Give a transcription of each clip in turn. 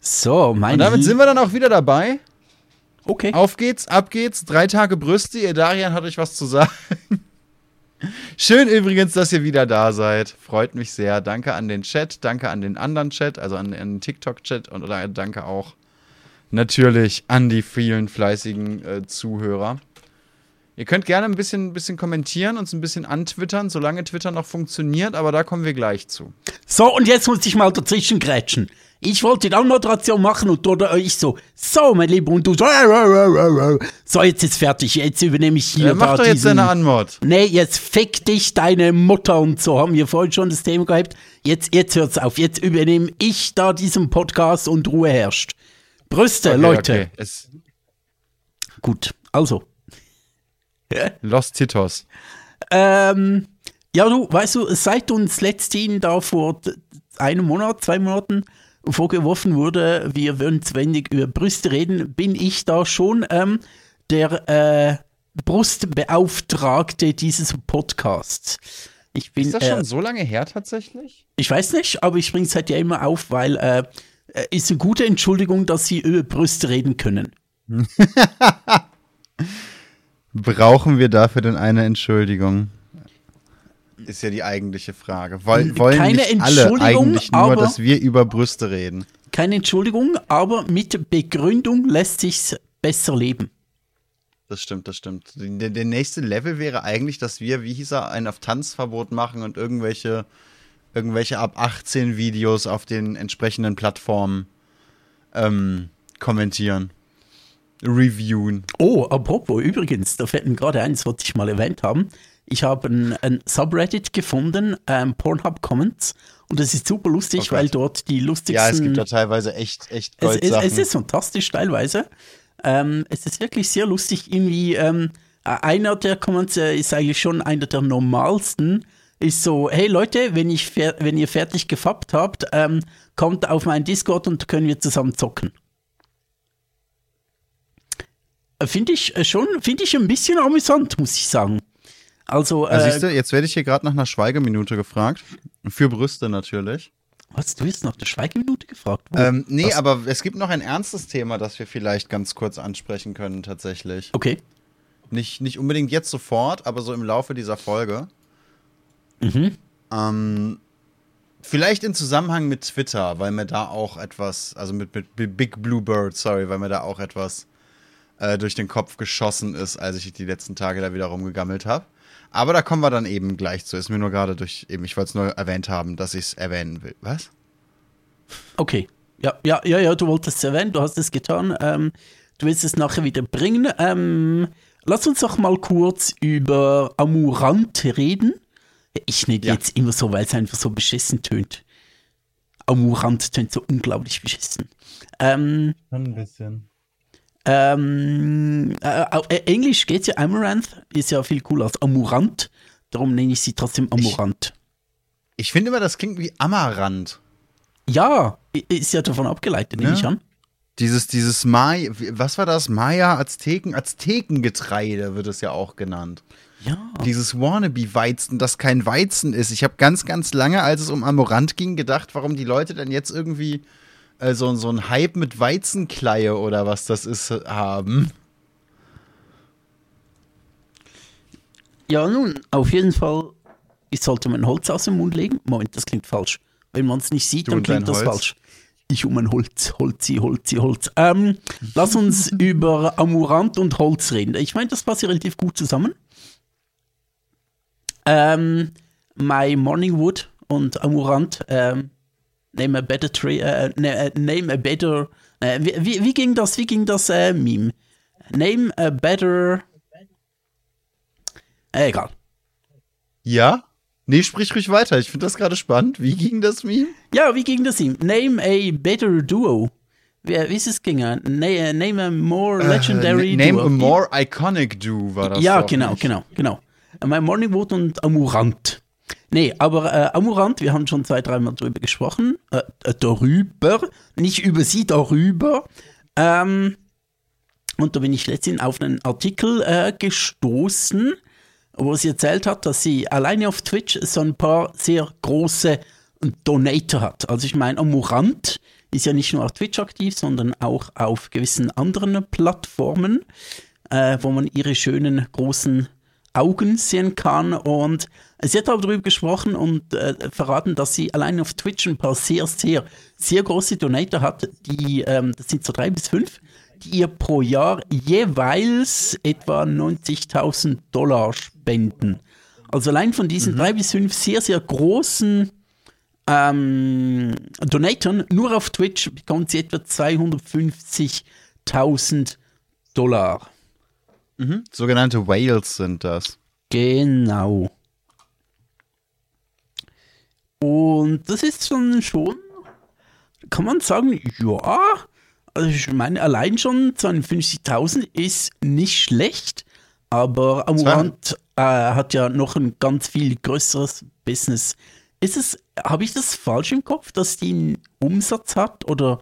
So, mein Und damit sind wir dann auch wieder dabei. Okay. Auf geht's, ab geht's. Drei Tage Brüste. Ihr Darian hat euch was zu sagen. Schön übrigens, dass ihr wieder da seid. Freut mich sehr. Danke an den Chat, danke an den anderen Chat, also an, an den TikTok-Chat und oder danke auch natürlich an die vielen fleißigen äh, Zuhörer. Ihr könnt gerne ein bisschen, bisschen kommentieren, uns ein bisschen antwittern, solange Twitter noch funktioniert, aber da kommen wir gleich zu. So, und jetzt muss ich mal dazwischen grätschen. Ich wollte die Anmoderation machen und oder ich so, so, mein Lieber, und du so, so, jetzt ist fertig, jetzt übernehme ich hier Äh, mach doch jetzt diesen- deine Anmod. Nee, jetzt fick dich deine Mutter und so haben wir vorhin schon das Thema gehabt. Jetzt, jetzt hört's auf. Jetzt übernehme ich da diesen Podcast und Ruhe herrscht. Brüste, Okay, Leute. okay. Es, Gut, also. Los Titos. Ähm, ja, du, weißt du, seit uns letzthin da vor einem Monat, zwei Monaten vorgeworfen wurde, wir würden zu wenig über Brüste reden, bin ich da schon ähm, der äh, Brustbeauftragte dieses Podcasts. Ich bin, Ist das äh, schon so lange her tatsächlich? Ich weiß nicht, aber ich bringe es halt ja immer auf, weil äh, äh, ist eine gute Entschuldigung, dass sie über Brüste reden können. Brauchen wir dafür denn eine Entschuldigung? Ist ja die eigentliche Frage. Woll, wollen Keine nicht alle Entschuldigung, eigentlich nur, aber- dass wir über Brüste reden? Keine Entschuldigung, aber mit Begründung lässt sich's besser leben. Das stimmt, das stimmt. Der, der nächste Level wäre eigentlich, dass wir, wie hieß er, ein auf Tanzverbot machen und irgendwelche, irgendwelche ab 18 Videos auf den entsprechenden Plattformen ähm, kommentieren. Reviewen. Oh, apropos, übrigens, da fällt mir gerade eins, was ich mal erwähnt haben. Ich habe ein, ein Subreddit gefunden, ähm, Pornhub Comments, und das ist super lustig, Oh Gott. weil dort die lustigsten... Ja, es gibt da teilweise echt, echt Es, es, Goldsachen. es ist fantastisch teilweise. Ähm, es ist wirklich sehr lustig. Irgendwie, ähm, äh, einer der Comments äh, ist eigentlich schon einer der normalsten. Ist so, hey Leute, wenn, ich wenn ihr fertig gefappt habt, ähm, kommt auf meinen Discord und können wir zusammen zocken. Äh, Finde ich äh, schon, finde ich ein bisschen amüsant, muss ich sagen. Also, äh, siehst du, jetzt werde ich hier gerade nach einer Schweigeminute gefragt. Für Brüste natürlich. was, du hast nach der Schweigeminute gefragt? Ähm, nee, Was? aber es gibt noch ein ernstes Thema, das wir vielleicht ganz kurz ansprechen können, tatsächlich. Okay. Nicht, nicht unbedingt jetzt sofort, aber so im Laufe dieser Folge. Mhm. Ähm, vielleicht in Zusammenhang mit Twitter, weil mir da auch etwas, also mit, mit Big Blue Bird, sorry, weil mir da auch etwas äh, durch den Kopf geschossen ist, als ich die letzten Tage da wieder rumgegammelt habe. Aber da kommen wir dann eben gleich zu. Ist mir nur gerade durch, eben, ich wollte es nur erwähnt haben, dass ich es erwähnen will. Was? Okay. Ja, ja, ja, ja, du wolltest es erwähnen, du hast es getan. Ähm, du willst es nachher wieder bringen. Ähm, lass uns doch mal kurz über Amurant reden. Ich nenne Ja. jetzt immer so, weil es einfach so beschissen tönt. Amurant tönt so unglaublich beschissen. Ähm, Ein bisschen. Ähm, äh, auf äh, Englisch geht ja Amaranth, ist ja viel cooler als Amurant. Darum nenne ich sie trotzdem Amurant. Ich finde immer, das klingt wie Amaranth. Ja, ist ja davon abgeleitet, nehme Ja. ich an. Dieses, dieses Maya, was war das? Maya, Azteken, Aztekengetreide wird es ja auch genannt. Ja. Dieses Wannabe-Weizen, das kein Weizen ist. Ich habe ganz, ganz lange, als es um Amaranth ging, gedacht, warum die Leute denn jetzt irgendwie äh, so, so einen Hype mit Weizenkleie oder was das ist haben. Ja, nun, auf jeden Fall ich sollte man Holz aus dem Mund legen. Moment, das klingt falsch. Wenn man es nicht sieht, Du dann klingt das Holz. falsch. Ich um ein Holz, Holzi, Holzi, Holz. Ähm, lass uns über Amurant und Holz reden. Ich meine, das passt relativ gut zusammen. Ähm, My Morning Wood und Amurant, ähm, Name a better tree, äh, ne, äh, name a better, äh, wie, wie, ging das, wie ging das äh, Meme? Name a better, äh, egal. Ja? Nee, sprich ruhig weiter. Ich finde das gerade spannend. Wie ging das Meme? Ja, wie ging das ihm? Name a better duo. Wie, wie ist es gegangen? Na, name a more legendary Äh, name duo. a more iconic do war das. ja, genau, nicht? genau, genau. My Morning Wood und Amurant. Nee, aber äh, Amurant, wir haben schon zwei, dreimal drüber gesprochen. Äh, äh, darüber, nicht über sie, darüber. Ähm, und da bin ich letztens auf einen Artikel äh, gestoßen, wo sie erzählt hat, dass sie alleine auf Twitch so ein paar sehr große Donator hat. Also ich meine, Amurant ist ja nicht nur auf Twitch aktiv, sondern auch auf gewissen anderen Plattformen, äh, wo man ihre schönen großen Augen sehen kann. Und sie hat darüber gesprochen und äh, verraten, dass sie allein auf Twitch ein paar sehr, sehr, sehr große Donator hat, die, ähm, das sind so drei bis fünf, die ihr pro Jahr jeweils etwa 90.000 Dollar spenden. Also allein von diesen mhm. drei bis fünf sehr, sehr großen ähm, Donatoren, nur auf Twitch bekommt sie etwa 250.000 Dollar. Mhm. Sogenannte Whales sind das. Genau. Und das ist schon, schon, kann man sagen, ja, also ich meine, allein schon 52.000 ist nicht schlecht, aber Amurant äh, hat ja noch ein ganz viel größeres Business. Ist es, habe ich das falsch im Kopf, dass die einen Umsatz hat oder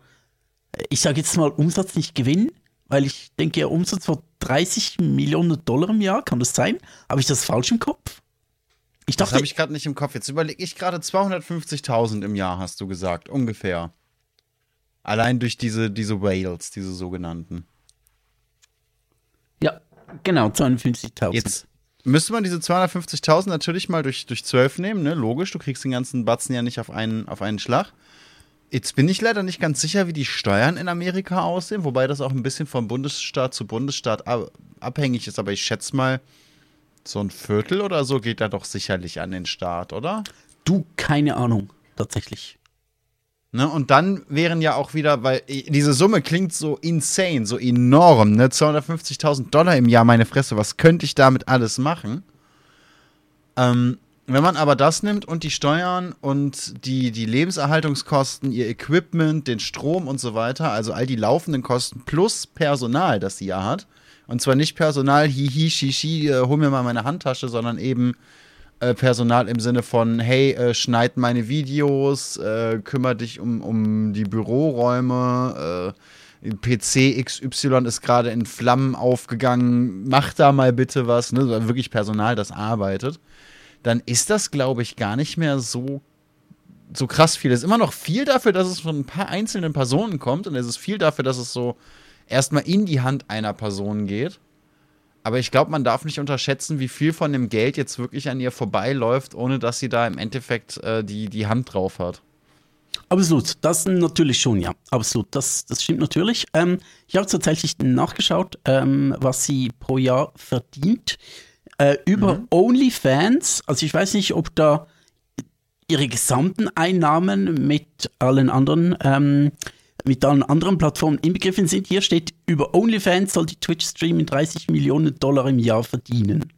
ich sage jetzt mal Umsatz nicht Gewinn, weil ich denke, Umsatz war 30 Millionen Dollar im Jahr, kann das sein? Habe ich das falsch im Kopf? Ich dachte, das habe ich gerade nicht im Kopf. Jetzt überlege ich gerade 250.000 im Jahr, hast du gesagt, ungefähr. Allein durch diese, diese Whales, diese sogenannten. Ja, genau, 250.000. Jetzt müsste man diese 250.000 natürlich mal durch, durch 12 nehmen, ne? Logisch, du kriegst den ganzen Batzen ja nicht auf einen, auf einen Schlag. Jetzt bin ich leider nicht ganz sicher, wie die Steuern in Amerika aussehen, wobei das auch ein bisschen von Bundesstaat zu Bundesstaat abhängig ist, aber ich schätze mal, so ein Viertel oder so geht da doch sicherlich an den Staat, oder? Du, keine Ahnung, tatsächlich. Ne, und dann wären ja auch wieder, weil diese Summe klingt so insane, so enorm, ne? 250.000 Dollar im Jahr, meine Fresse, was könnte ich damit alles machen? Ähm, wenn man aber das nimmt und die Steuern und die, die Lebenserhaltungskosten, ihr Equipment, den Strom und so weiter, also all die laufenden Kosten plus Personal, das sie ja hat, und zwar nicht Personal, hihi, shishi, äh, hol mir mal meine Handtasche, sondern eben äh, Personal im Sinne von, hey, äh, schneid meine Videos, äh, kümmere dich um, um die Büroräume, äh, PC XY ist gerade in Flammen aufgegangen, mach da mal bitte was, ne? wirklich Personal, das arbeitet dann ist das, glaube ich, gar nicht mehr so, so krass viel. Es ist immer noch viel dafür, dass es von ein paar einzelnen Personen kommt und es ist viel dafür, dass es so erstmal in die Hand einer Person geht. Aber ich glaube, man darf nicht unterschätzen, wie viel von dem Geld jetzt wirklich an ihr vorbeiläuft, ohne dass sie da im Endeffekt äh, die, die Hand drauf hat. Absolut, das natürlich schon, ja. Absolut, das, das stimmt natürlich. Ähm, ich habe tatsächlich nachgeschaut, ähm, was sie pro Jahr verdient äh, über mhm. OnlyFans. Also ich weiß nicht, ob da ihre gesamten Einnahmen mit allen anderen ähm, mit allen anderen Plattformen inbegriffen sind. Hier steht, über OnlyFans soll die Twitch-Stream 30 Millionen Dollar im Jahr verdienen.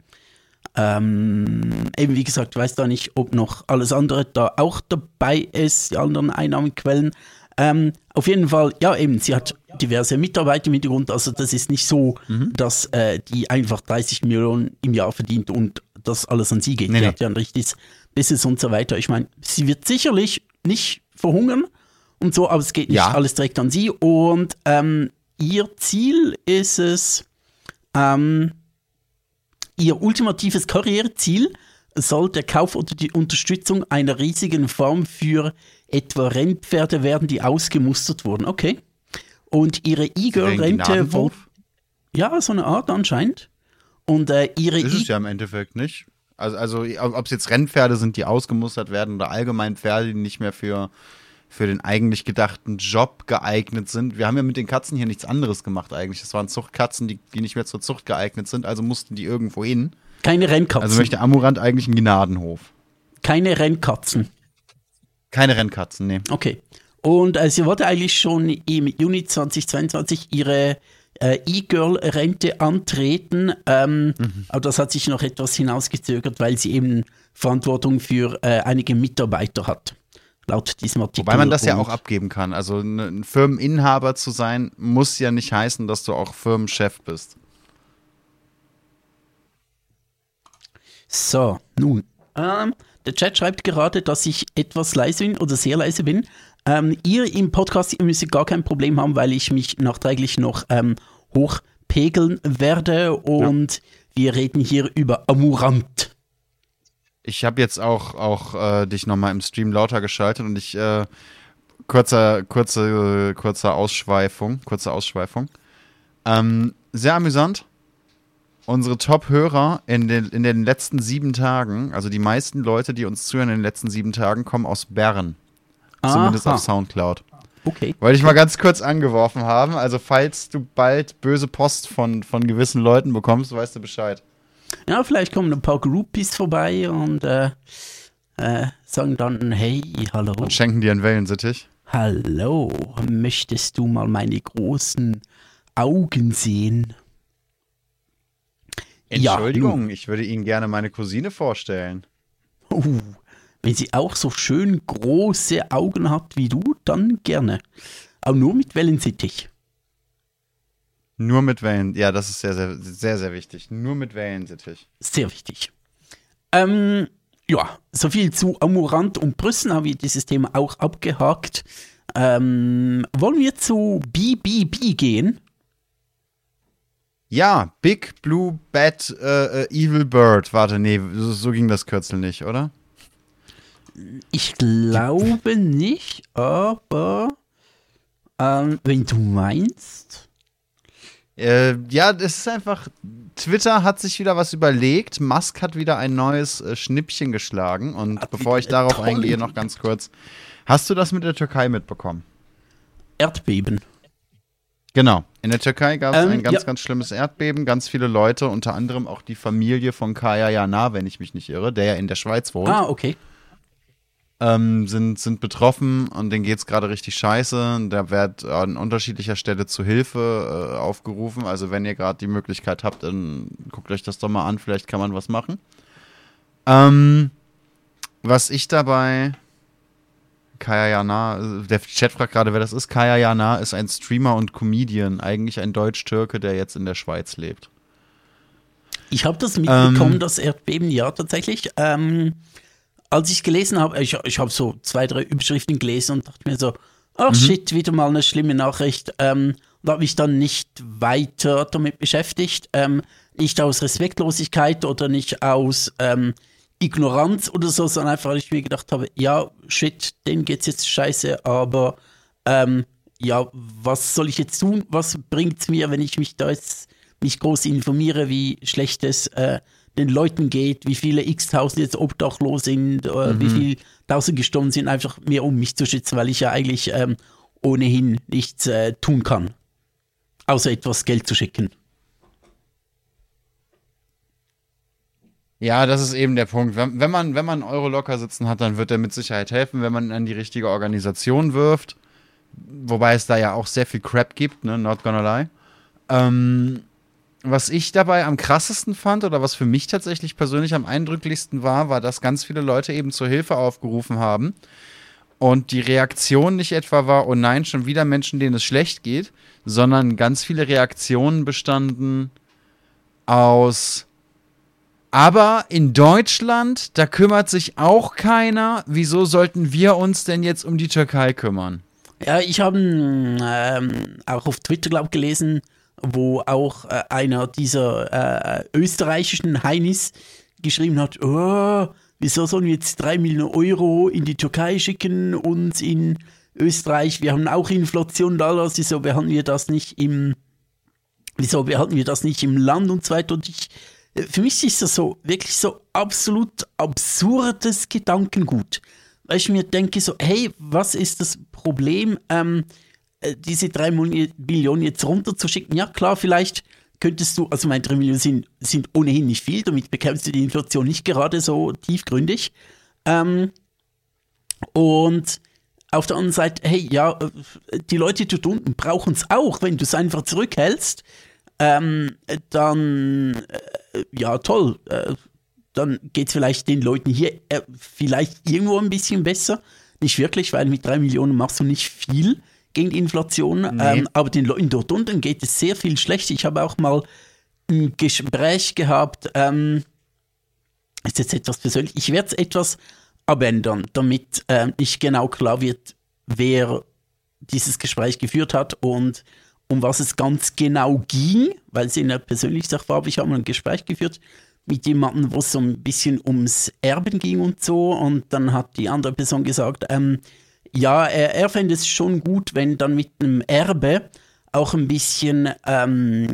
Ähm, eben wie gesagt, ich weiß da nicht, ob noch alles andere da auch dabei ist, die anderen Einnahmenquellen. Ähm, auf jeden Fall, ja, eben, sie hat diverse Mitarbeiter im Hintergrund. Also, das ist nicht so, mhm. dass äh, die einfach 30 Millionen im Jahr verdient und das alles an sie geht. Nee, die nee. hat ja ein richtiges Business und so weiter. Ich meine, sie wird sicherlich nicht verhungern und so, aber es geht nicht ja. alles direkt an sie. Und ähm, ihr Ziel ist es, ähm, ihr ultimatives Karriereziel soll der Kauf oder die Unterstützung einer riesigen Farm für etwa Rennpferde werden, die ausgemustert wurden. Okay. Und ihre E-Girl-Rente wurde. Ja, so eine Art anscheinend. Und äh, ihre. Ist es ja im Endeffekt nicht. Also, also ob es jetzt Rennpferde sind, die ausgemustert werden oder allgemein Pferde, die nicht mehr für, für den eigentlich gedachten Job geeignet sind. Wir haben ja mit den Katzen hier nichts anderes gemacht eigentlich. Das waren Zuchtkatzen, die, die nicht mehr zur Zucht geeignet sind, also mussten die irgendwo hin. Keine Rennkatzen. Also möchte Amurant eigentlich einen Gnadenhof. Keine Rennkatzen. Keine Rennkatzen, nee. Okay. Und äh, sie wollte eigentlich schon im Juni 2022 ihre äh, E-Girl-Rente antreten, ähm, mhm. aber das hat sich noch etwas hinausgezögert, weil sie eben Verantwortung für äh, einige Mitarbeiter hat. Laut diesem Artikel. Wobei man das ja auch abgeben kann. Also ein Firmeninhaber zu sein, muss ja nicht heißen, dass du auch Firmenchef bist. So, nun. Ähm, der Chat schreibt gerade, dass ich etwas leise bin oder sehr leise bin. Ähm, ihr im Podcast, ihr müsst gar kein Problem haben, weil ich mich nachträglich noch ähm, hochpegeln werde und ja. wir reden hier über Amurant. Ich habe jetzt auch, auch äh, dich nochmal im Stream lauter geschaltet und ich, äh, kurzer, kurze, kurzer Ausschweifung, kurze Ausschweifung. Ähm, sehr amüsant. Unsere Top-Hörer in den, in den letzten sieben Tagen, also die meisten Leute, die uns zuhören in den letzten sieben Tagen, kommen aus Bern. Zumindest Aha. auf Soundcloud. Okay. Wollte ich mal ganz kurz angeworfen haben. Also, falls du bald böse Post von, von gewissen Leuten bekommst, weißt du Bescheid. Ja, vielleicht kommen ein paar Groupies vorbei und äh, äh, sagen dann, hey, hallo. Und schenken dir einen Wellensittich. Hallo, möchtest du mal meine großen Augen sehen? Ja, Entschuldigung, ich würde Ihnen gerne meine Cousine vorstellen. Uh, wenn sie auch so schön große Augen hat wie du, dann gerne. Aber nur mit Wellensittich. Nur mit Wellen. Ja, das ist sehr, sehr, sehr, sehr wichtig. Nur mit Wellensittich. Sehr wichtig. Ähm, ja, soviel zu Amurant und Brüssen haben wir dieses Thema auch abgehakt. Ähm, wollen wir zu BBB gehen? Ja, Big Blue Bad äh, äh, Evil Bird. Warte, nee, so, so ging das Kürzel nicht, oder? Ich glaube nicht, aber ähm, wenn du meinst. Äh, ja, das ist einfach. Twitter hat sich wieder was überlegt. Musk hat wieder ein neues äh, Schnippchen geschlagen. Und Hat bevor ich darauf toll. eingehe, noch ganz kurz. Hast du das mit der Türkei mitbekommen? Erdbeben. Genau. In der Türkei gab es Ähm, ein ganz, ja. ganz schlimmes Erdbeben. Ganz viele Leute, unter anderem auch die Familie von Kaya Jana, wenn ich mich nicht irre, der ja in der Schweiz wohnt, Ah, okay. Ähm, sind, sind betroffen und denen geht es gerade richtig scheiße. Da wird an unterschiedlicher Stelle zu Hilfe äh, aufgerufen. Also wenn ihr gerade die Möglichkeit habt, dann guckt euch das doch mal an. Vielleicht kann man was machen. Ähm, was ich dabei Kaya Jana, der Chat fragt gerade, wer das ist. Kaya Jana ist ein Streamer und Comedian, eigentlich ein Deutsch-Türke, der jetzt in der Schweiz lebt. Ich habe das mitbekommen, Ähm. das Erdbeben, ja, tatsächlich. Ähm, als ich gelesen habe, ich, ich habe so zwei, drei Überschriften gelesen und dachte mir so, ach shit, wieder mal eine schlimme Nachricht. Ähm, und habe mich dann nicht weiter damit beschäftigt. Ähm, nicht aus Respektlosigkeit oder nicht aus ähm, Ignoranz oder so, sondern einfach, weil ich mir gedacht habe, ja, shit, denen geht's jetzt scheiße, aber ähm, ja, was soll ich jetzt tun? Was bringt's mir, wenn ich mich da jetzt mich groß informiere, wie schlecht es äh, den Leuten geht, wie viele x-tausend jetzt obdachlos sind, äh, wie viel tausend gestorben sind, einfach mehr um mich zu schützen, weil ich ja eigentlich ähm, ohnehin nichts äh, tun kann, außer etwas Geld zu schicken. Ja, das ist eben der Punkt. Wenn, wenn, man, wenn man einen Euro locker sitzen hat, dann wird er mit Sicherheit helfen, wenn man ihn an die richtige Organisation wirft. Wobei es da ja auch sehr viel Crap gibt, ne? Not gonna lie. Ähm, was ich dabei am krassesten fand oder was für mich tatsächlich persönlich am eindrücklichsten war, war, dass ganz viele Leute eben zur Hilfe aufgerufen haben. Und die Reaktion nicht etwa war, oh nein, schon wieder Menschen, denen es schlecht geht, sondern ganz viele Reaktionen bestanden aus, aber in Deutschland, da kümmert sich auch keiner. Wieso sollten wir uns denn jetzt um die Türkei kümmern? Ja, ich habe ähm, auch auf Twitter, glaube gelesen, wo auch äh, einer dieser äh, österreichischen Heinis geschrieben hat, oh, wieso sollen wir jetzt drei Millionen Euro in die Türkei schicken und in Österreich, wir haben auch Inflation da, wieso behalten wir das nicht im, wieso behalten wir das nicht im Land und so weiter. Und ich, äh, für mich ist das so wirklich so absolut absurdes Gedankengut. Weil ich mir denke so, hey, was ist das Problem, ähm, äh, diese drei Millionen jetzt runterzuschicken? Ja klar, vielleicht könntest du, also meine drei Millionen sind, sind ohnehin nicht viel, damit bekämpfst du die Inflation nicht gerade so tiefgründig. Ähm, und auf der anderen Seite, hey, ja, äh, die Leute dort unten brauchen es auch, wenn du es einfach zurückhältst, ähm, dann, äh, ja, toll, äh, dann geht es vielleicht den Leuten hier äh, vielleicht irgendwo ein bisschen besser. Nicht wirklich, weil mit drei Millionen machst du nicht viel gegen die Inflation, ähm, aber den Leuten dort unten geht es sehr viel schlechter. Ich habe auch mal ein Gespräch gehabt, ähm, ist jetzt etwas persönlich, ich werde es etwas abändern, damit ähm, nicht genau klar wird, wer dieses Gespräch geführt hat und um was es ganz genau ging, weil es in der persönlichen Sache war, aber ich habe mal ein Gespräch geführt mit jemandem, wo es so ein bisschen ums Erben ging und so. Und dann hat die andere Person gesagt, ähm, ja, er, er fände es schon gut, wenn dann mit einem Erbe auch ein bisschen ähm,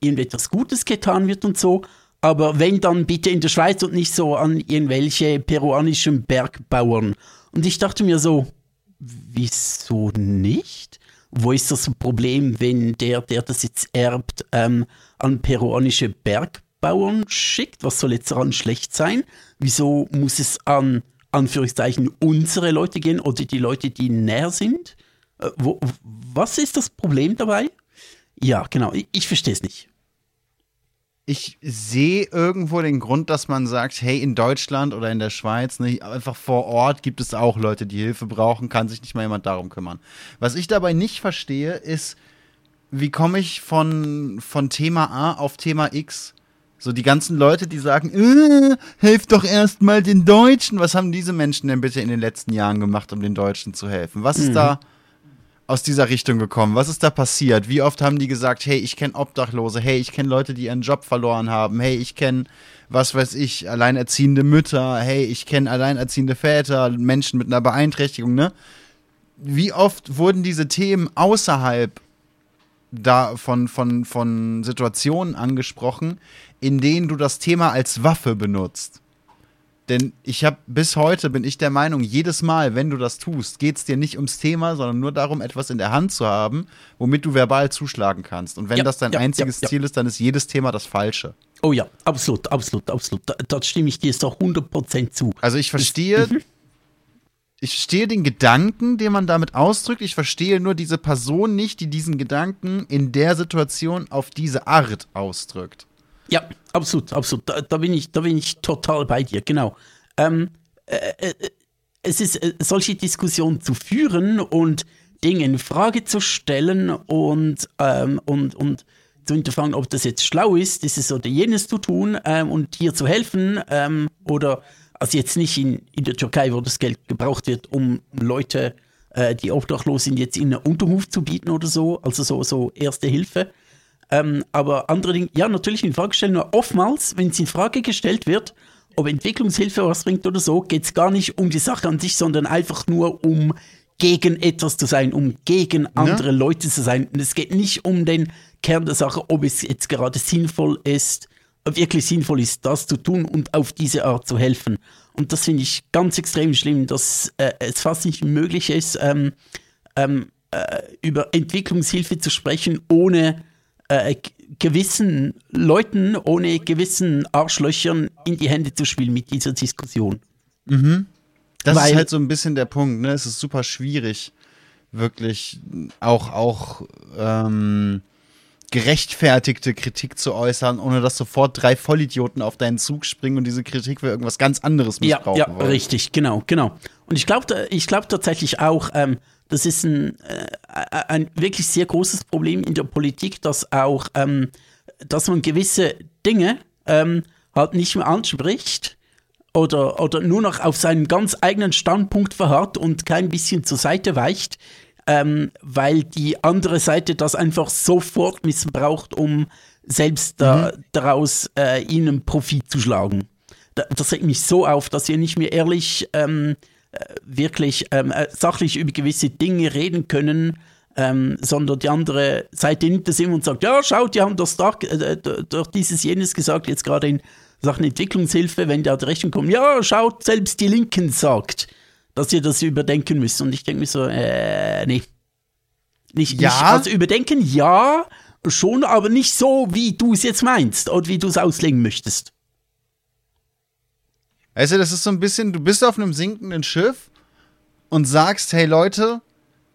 irgendetwas Gutes getan wird und so. Aber wenn dann bitte in der Schweiz und nicht so an irgendwelche peruanischen Bergbauern. Und ich dachte mir so, wieso nicht? Wo ist das Problem, wenn der, der das jetzt erbt, ähm, an peruanische Bergbauern schickt? Was soll jetzt daran schlecht sein? Wieso muss es an Anführungszeichen unsere Leute gehen oder die Leute, die näher sind? Äh, wo, was ist das Problem dabei? Ja, genau, ich, ich verstehe es nicht. Ich sehe irgendwo den Grund, dass man sagt, hey, in Deutschland oder in der Schweiz, ne, einfach vor Ort gibt es auch Leute, die Hilfe brauchen, kann sich nicht mal jemand darum kümmern. Was ich dabei nicht verstehe, ist, wie komme ich von, von Thema A auf Thema X? So die ganzen Leute, die sagen, äh, helft doch erstmal den Deutschen. Was haben diese Menschen denn bitte in den letzten Jahren gemacht, um den Deutschen zu helfen? Was ist mhm. da aus dieser Richtung gekommen? Was ist da passiert? Wie oft haben die gesagt, hey, ich kenne Obdachlose, hey, ich kenne Leute, die ihren Job verloren haben, hey, ich kenne, was weiß ich, alleinerziehende Mütter, hey, ich kenne alleinerziehende Väter, Menschen mit einer Beeinträchtigung, ne? Wie oft wurden diese Themen außerhalb da von, von, von Situationen angesprochen, in denen du das Thema als Waffe benutzt? Denn ich habe bis heute bin ich der Meinung, jedes Mal, wenn du das tust, geht es dir nicht ums Thema, sondern nur darum, etwas in der Hand zu haben, womit du verbal zuschlagen kannst. Und wenn ja, das dein ja, einziges ja, Ziel ist, dann ist jedes Thema das Falsche. Oh ja, absolut, absolut, absolut. Da, da stimme ich dir so 100% zu. Also ich verstehe, mhm. Ich verstehe den Gedanken, den man damit ausdrückt. Ich verstehe nur diese Person nicht, die diesen Gedanken in der Situation auf diese Art ausdrückt. Ja, absolut, absolut. Da, da, bin, ich, da bin ich total bei dir, genau. Ähm, äh, äh, es ist äh, solche Diskussionen zu führen und Dinge in Frage zu stellen und, ähm, und, und zu hinterfragen, ob das jetzt schlau ist, dieses oder jenes zu tun ähm, und hier zu helfen ähm, oder also jetzt nicht in, in der Türkei, wo das Geld gebraucht wird, um Leute, äh, die obdachlos sind, jetzt in einen Unterhof zu bieten oder so, also so, so erste Hilfe. Ähm, aber andere Dinge, ja, natürlich in Frage stellen, nur oftmals, wenn es in Frage gestellt wird, ob Entwicklungshilfe was bringt oder so, geht es gar nicht um die Sache an sich, sondern einfach nur um gegen etwas zu sein, um gegen andere ja. Leute zu sein. Und es geht nicht um den Kern der Sache, ob es jetzt gerade sinnvoll ist, wirklich sinnvoll ist, das zu tun und auf diese Art zu helfen. Und das finde ich ganz extrem schlimm, dass äh, es fast nicht möglich ist, ähm, ähm, äh, über Entwicklungshilfe zu sprechen, ohne äh, gewissen Leuten, ohne gewissen Arschlöchern in die Hände zu spielen mit dieser Diskussion. Mhm. Das Weil, ist halt so ein bisschen der Punkt, ne? Es ist super schwierig, wirklich auch, auch ähm, gerechtfertigte Kritik zu äußern, ohne dass sofort drei Vollidioten auf deinen Zug springen und diese Kritik für irgendwas ganz anderes missbrauchen ja, ja, wollen. richtig, genau, genau. Und ich glaube ich glaub tatsächlich auch, ähm, das ist ein, äh, ein wirklich sehr großes Problem in der Politik, dass auch, ähm, dass man gewisse Dinge ähm, halt nicht mehr anspricht oder, oder nur noch auf seinen ganz eigenen Standpunkt verharrt und kein bisschen zur Seite weicht, ähm, weil die andere Seite das einfach sofort missbraucht, um selbst da, mhm. daraus äh, ihnen Profit zu schlagen. das regt mich so auf, dass wir nicht mehr ehrlich ähm, wirklich ähm, äh, sachlich über gewisse Dinge reden können, ähm, sondern die andere Seite nimmt das immer und sagt, ja, schaut, die haben das doch, äh, dieses jenes gesagt, jetzt gerade in Sachen Entwicklungshilfe, wenn der die Rechnung kommt, ja, schaut, selbst die Linken sagt, dass ihr das überdenken müsst. Und ich denke mir so, äh, nee. Nicht, ja. Nicht, also überdenken, ja, schon, aber nicht so, wie du es jetzt meinst oder wie du es auslegen möchtest. Weißt du, das ist so ein bisschen, du bist auf einem sinkenden Schiff und sagst, hey Leute,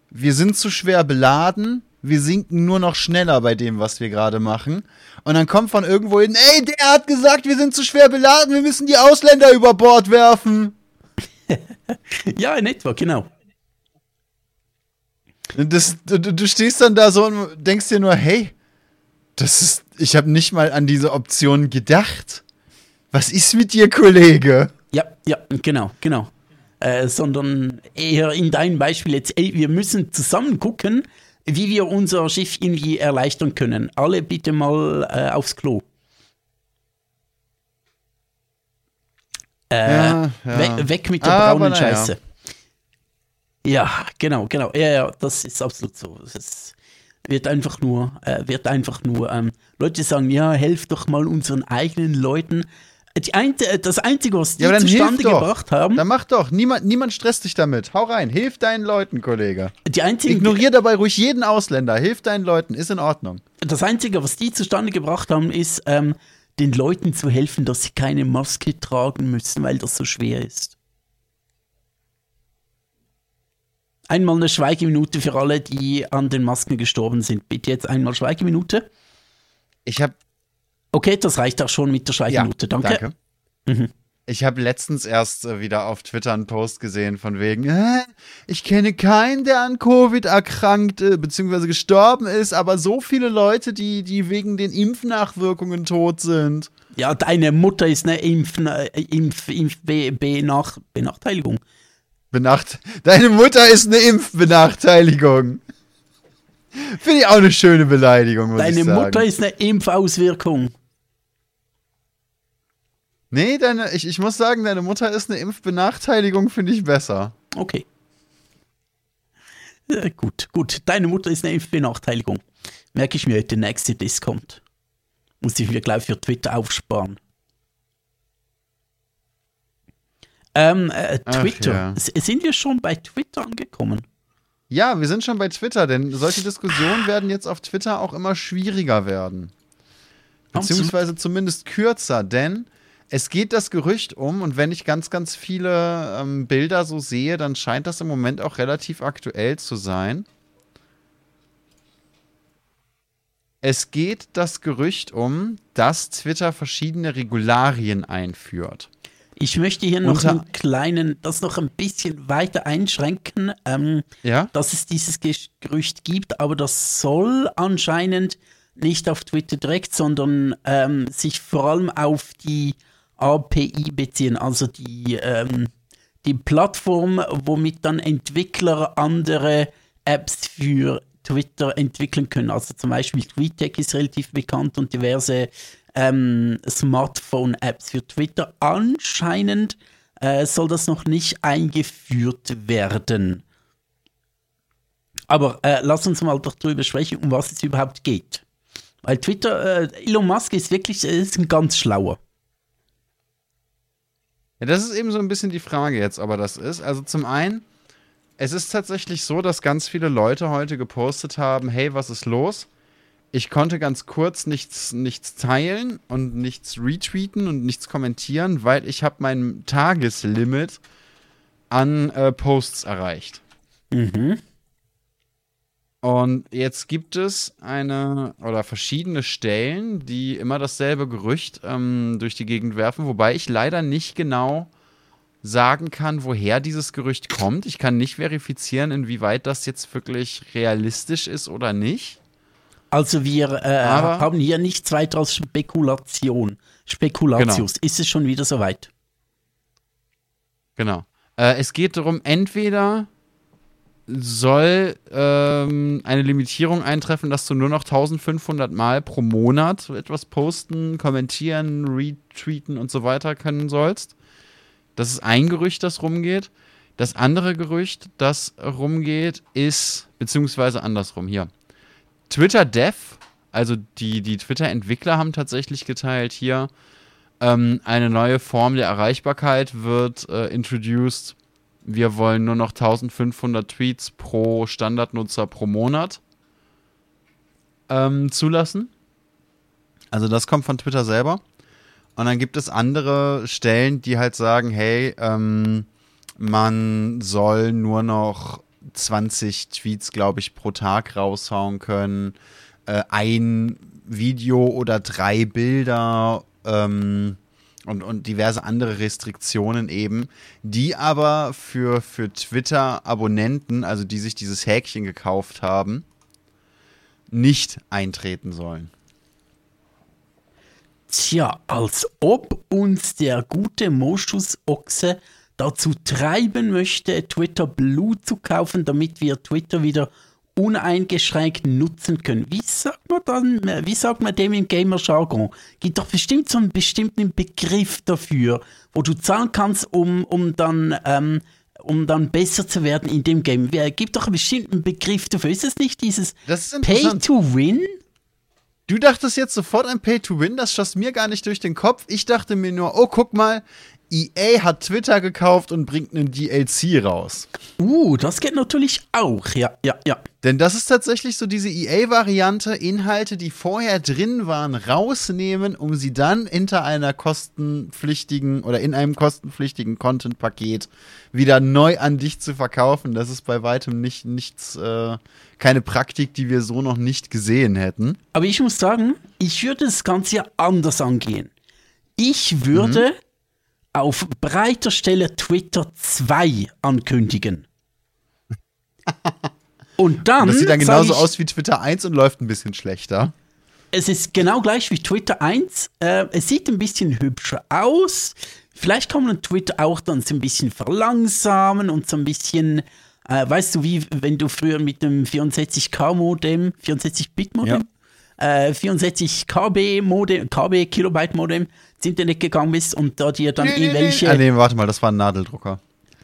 wir sind zu schwer beladen, wir sinken nur noch schneller bei dem, was wir gerade machen. Und dann kommt von irgendwo hin, ey, der hat gesagt, wir sind zu schwer beladen, wir müssen die Ausländer über Bord werfen. Ja, in etwa, genau. Das, du, du stehst dann da so und denkst dir nur, hey, das ist, ich habe nicht mal an diese Option gedacht. Was ist mit dir, Kollege? Ja, ja, genau, genau. Äh, sondern eher in deinem Beispiel jetzt, ey, wir müssen zusammen gucken, wie wir unser Schiff irgendwie erleichtern können. Alle bitte mal äh, aufs Klo. Äh, Ja, ja. We weg mit der Aber braunen na ja. Scheiße. Ja, genau, genau. Ja, ja, das ist absolut so. Es wird einfach nur, äh, wird einfach nur, ähm, Leute sagen, ja, helft doch mal unseren eigenen Leuten. Ein, das Einzige, was die Ja, zustande doch. gebracht haben, Dann mach doch. Niemand, niemand stresst dich damit. Hau rein. Hilf deinen Leuten, Kollege. die einzigen, Ignorier dabei ruhig jeden Ausländer. Hilf deinen Leuten. Ist in Ordnung. das Einzige, was die zustande gebracht haben, ist, ähm, den Leuten zu helfen, dass sie keine Maske tragen müssen, weil das so schwer ist. Einmal eine Schweigeminute für alle, die an den Masken gestorben sind. Bitte jetzt einmal Schweigeminute. Ich habe Okay, das reicht auch schon mit der Schweigeminute. danke. Mhm. Ich habe letztens erst äh, wieder auf Twitter einen Post gesehen von wegen, äh, ich kenne keinen, der an Covid erkrankt äh, bzw. gestorben ist, aber so viele Leute, die, die wegen den Impfnachwirkungen tot sind. Ja, deine Mutter ist eine Impf, äh, Impf, Impf Be Benach Benachteiligung. Benacht Deine Mutter ist eine Impfbenachteiligung. Finde ich auch eine schöne Beleidigung, muss Deine ich sagen. Mutter ist eine Impfauswirkung. Nee, deine, ich, ich muss sagen, deine Mutter ist eine Impfbenachteiligung, finde ich besser. Okay. Äh, gut, gut. Deine Mutter ist eine Impfbenachteiligung. Merke ich mir, der nächste Diss kommt. Muss ich mir gleich für Twitter aufsparen. Ähm, äh, Ach, Twitter. ja. Sind wir schon bei Twitter angekommen? Ja, wir sind schon bei Twitter, denn solche Diskussionen werden jetzt auf Twitter auch immer schwieriger werden. Beziehungsweise zumindest kürzer, denn es geht das Gerücht um, und wenn ich ganz, ganz viele ähm, Bilder so sehe, dann scheint das im Moment auch relativ aktuell zu sein. Es geht das Gerücht um, dass Twitter verschiedene Regularien einführt. Ich möchte hier noch Unter- einen kleinen, das noch ein bisschen weiter einschränken, ähm, Ja? dass es dieses Gerücht gibt, aber das soll anscheinend nicht auf Twitter direkt, sondern ähm, sich vor allem auf die API beziehen, also die, ähm, die Plattform, womit dann Entwickler andere Apps für Twitter entwickeln können. Also zum Beispiel TweetDeck ist relativ bekannt und diverse ähm, Smartphone-Apps für Twitter. Anscheinend äh, soll das noch nicht eingeführt werden. Aber äh, lass uns mal doch drüber sprechen, um was es überhaupt geht. Weil Twitter, äh, Elon Musk ist wirklich äh, ist ein ganz schlauer. Ja, das ist eben so ein bisschen die Frage jetzt, aber das ist. Also zum einen, es ist tatsächlich so, dass ganz viele Leute heute gepostet haben, hey, was ist los? Ich konnte ganz kurz nichts, nichts teilen und nichts retweeten und nichts kommentieren, weil ich habe mein Tageslimit an äh, Posts erreicht. Mhm. Und jetzt gibt es eine oder verschiedene Stellen, die immer dasselbe Gerücht ähm, durch die Gegend werfen, wobei ich leider nicht genau sagen kann, woher dieses Gerücht kommt. Ich kann nicht verifizieren, inwieweit das jetzt wirklich realistisch ist oder nicht. Also wir äh, haben hier nichts weiter als Spekulation. Spekulatius. Ist es schon wieder soweit? Genau. Äh, es geht darum, entweder soll ähm, eine Limitierung eintreffen, dass du nur noch 1500 Mal pro Monat etwas posten, kommentieren, retweeten und so weiter können sollst. Das ist ein Gerücht, das rumgeht. Das andere Gerücht, das rumgeht, ist, beziehungsweise andersrum hier. Twitter Dev, also die, die Twitter-Entwickler haben tatsächlich geteilt hier, ähm, eine neue Form der Erreichbarkeit wird äh, introduced. Wir wollen nur noch 1500 Tweets pro Standardnutzer pro Monat ähm, zulassen. Also das kommt von Twitter selber. Und dann gibt es andere Stellen, die halt sagen, hey, ähm, man soll nur noch 20 Tweets, glaube ich, pro Tag raushauen können. Äh, ein Video oder drei Bilder ähm, und, und diverse andere Restriktionen eben, die aber für, für Twitter-Abonnenten, also die sich dieses Häkchen gekauft haben, nicht eintreten sollen. Tja, als ob uns der gute Moschus-Ochse dazu treiben möchte, Twitter Blue zu kaufen, damit wir Twitter wieder uneingeschränkt nutzen können. Wie sagt man dann, wie sagt man dem im Gamer-Jargon? Gibt doch bestimmt so einen bestimmten Begriff dafür, wo du zahlen kannst, um, um dann, ähm, um dann besser zu werden in dem Game. Wer gibt doch einen bestimmten Begriff dafür? Ist es nicht dieses Pay to Win? Du dachtest jetzt sofort an Pay to Win, das schoss mir gar nicht durch den Kopf. Ich dachte mir nur, oh, guck mal, EA hat Twitter gekauft und bringt einen DLC raus. Uh, das geht natürlich auch, ja, ja, ja. Denn das ist tatsächlich so diese EA-Variante, Inhalte, die vorher drin waren, rausnehmen, um sie dann hinter einer kostenpflichtigen oder in einem kostenpflichtigen Content-Paket wieder neu an dich zu verkaufen. Das ist bei weitem nicht nichts, äh, keine Praktik, die wir so noch nicht gesehen hätten. Aber ich muss sagen, ich würde das Ganze ja anders angehen. Ich würde mhm auf breiter Stelle Twitter 2 ankündigen. Und dann. Und das sieht dann genauso ich, aus wie Twitter 1 und läuft ein bisschen schlechter. Es ist genau gleich wie Twitter 1. Äh, es sieht ein bisschen hübscher aus. Vielleicht kann man Twitter auch dann so ein bisschen verlangsamen und so ein bisschen, äh, weißt du, wie wenn du früher mit dem 64K-Modem, 64-Bit-Modem, ja. Äh, 64 KB-Modem, KB Kilobyte Modem ins Internet gegangen bist und da dir dann nee, irgendwelche. Nee, nee. Ah, nee, warte mal, das war ein Nadeldrucker.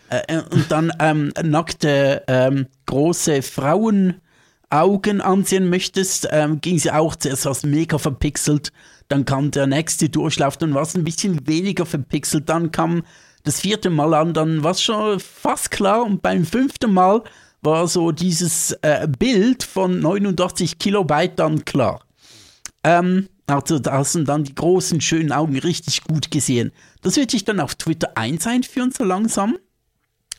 Äh, äh, und dann ähm, nackte ähm, große Frauenaugen ansehen möchtest, ähm, ging sie auch zuerst als mega verpixelt. Dann kam der nächste Durchlauf, dann war es ein bisschen weniger verpixelt. Dann kam das vierte Mal an, dann war es schon fast klar. Und beim fünften Mal war so dieses äh, Bild von 89 Kilobyte dann klar. Ähm, also da sind dann die großen, schönen Augen richtig gut gesehen. Das wird sich dann auf Twitter 1 einführen, so langsam.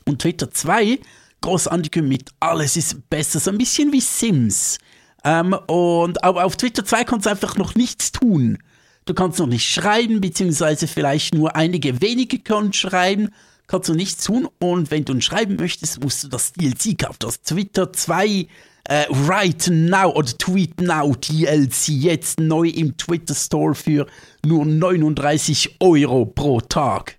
Und Twitter 2, groß angekündigt, alles ist besser, so ein bisschen wie Sims. Ähm, und aber auf Twitter 2 kannst du einfach noch nichts tun. Du kannst noch nicht schreiben, beziehungsweise vielleicht nur einige wenige können schreiben, kannst du nichts tun. Und wenn du schreiben möchtest, musst du das DLC kaufen. Das Twitter 2 äh, right Now oder Tweet Now DLC jetzt neu im Twitter Store für nur 39 Euro pro Tag.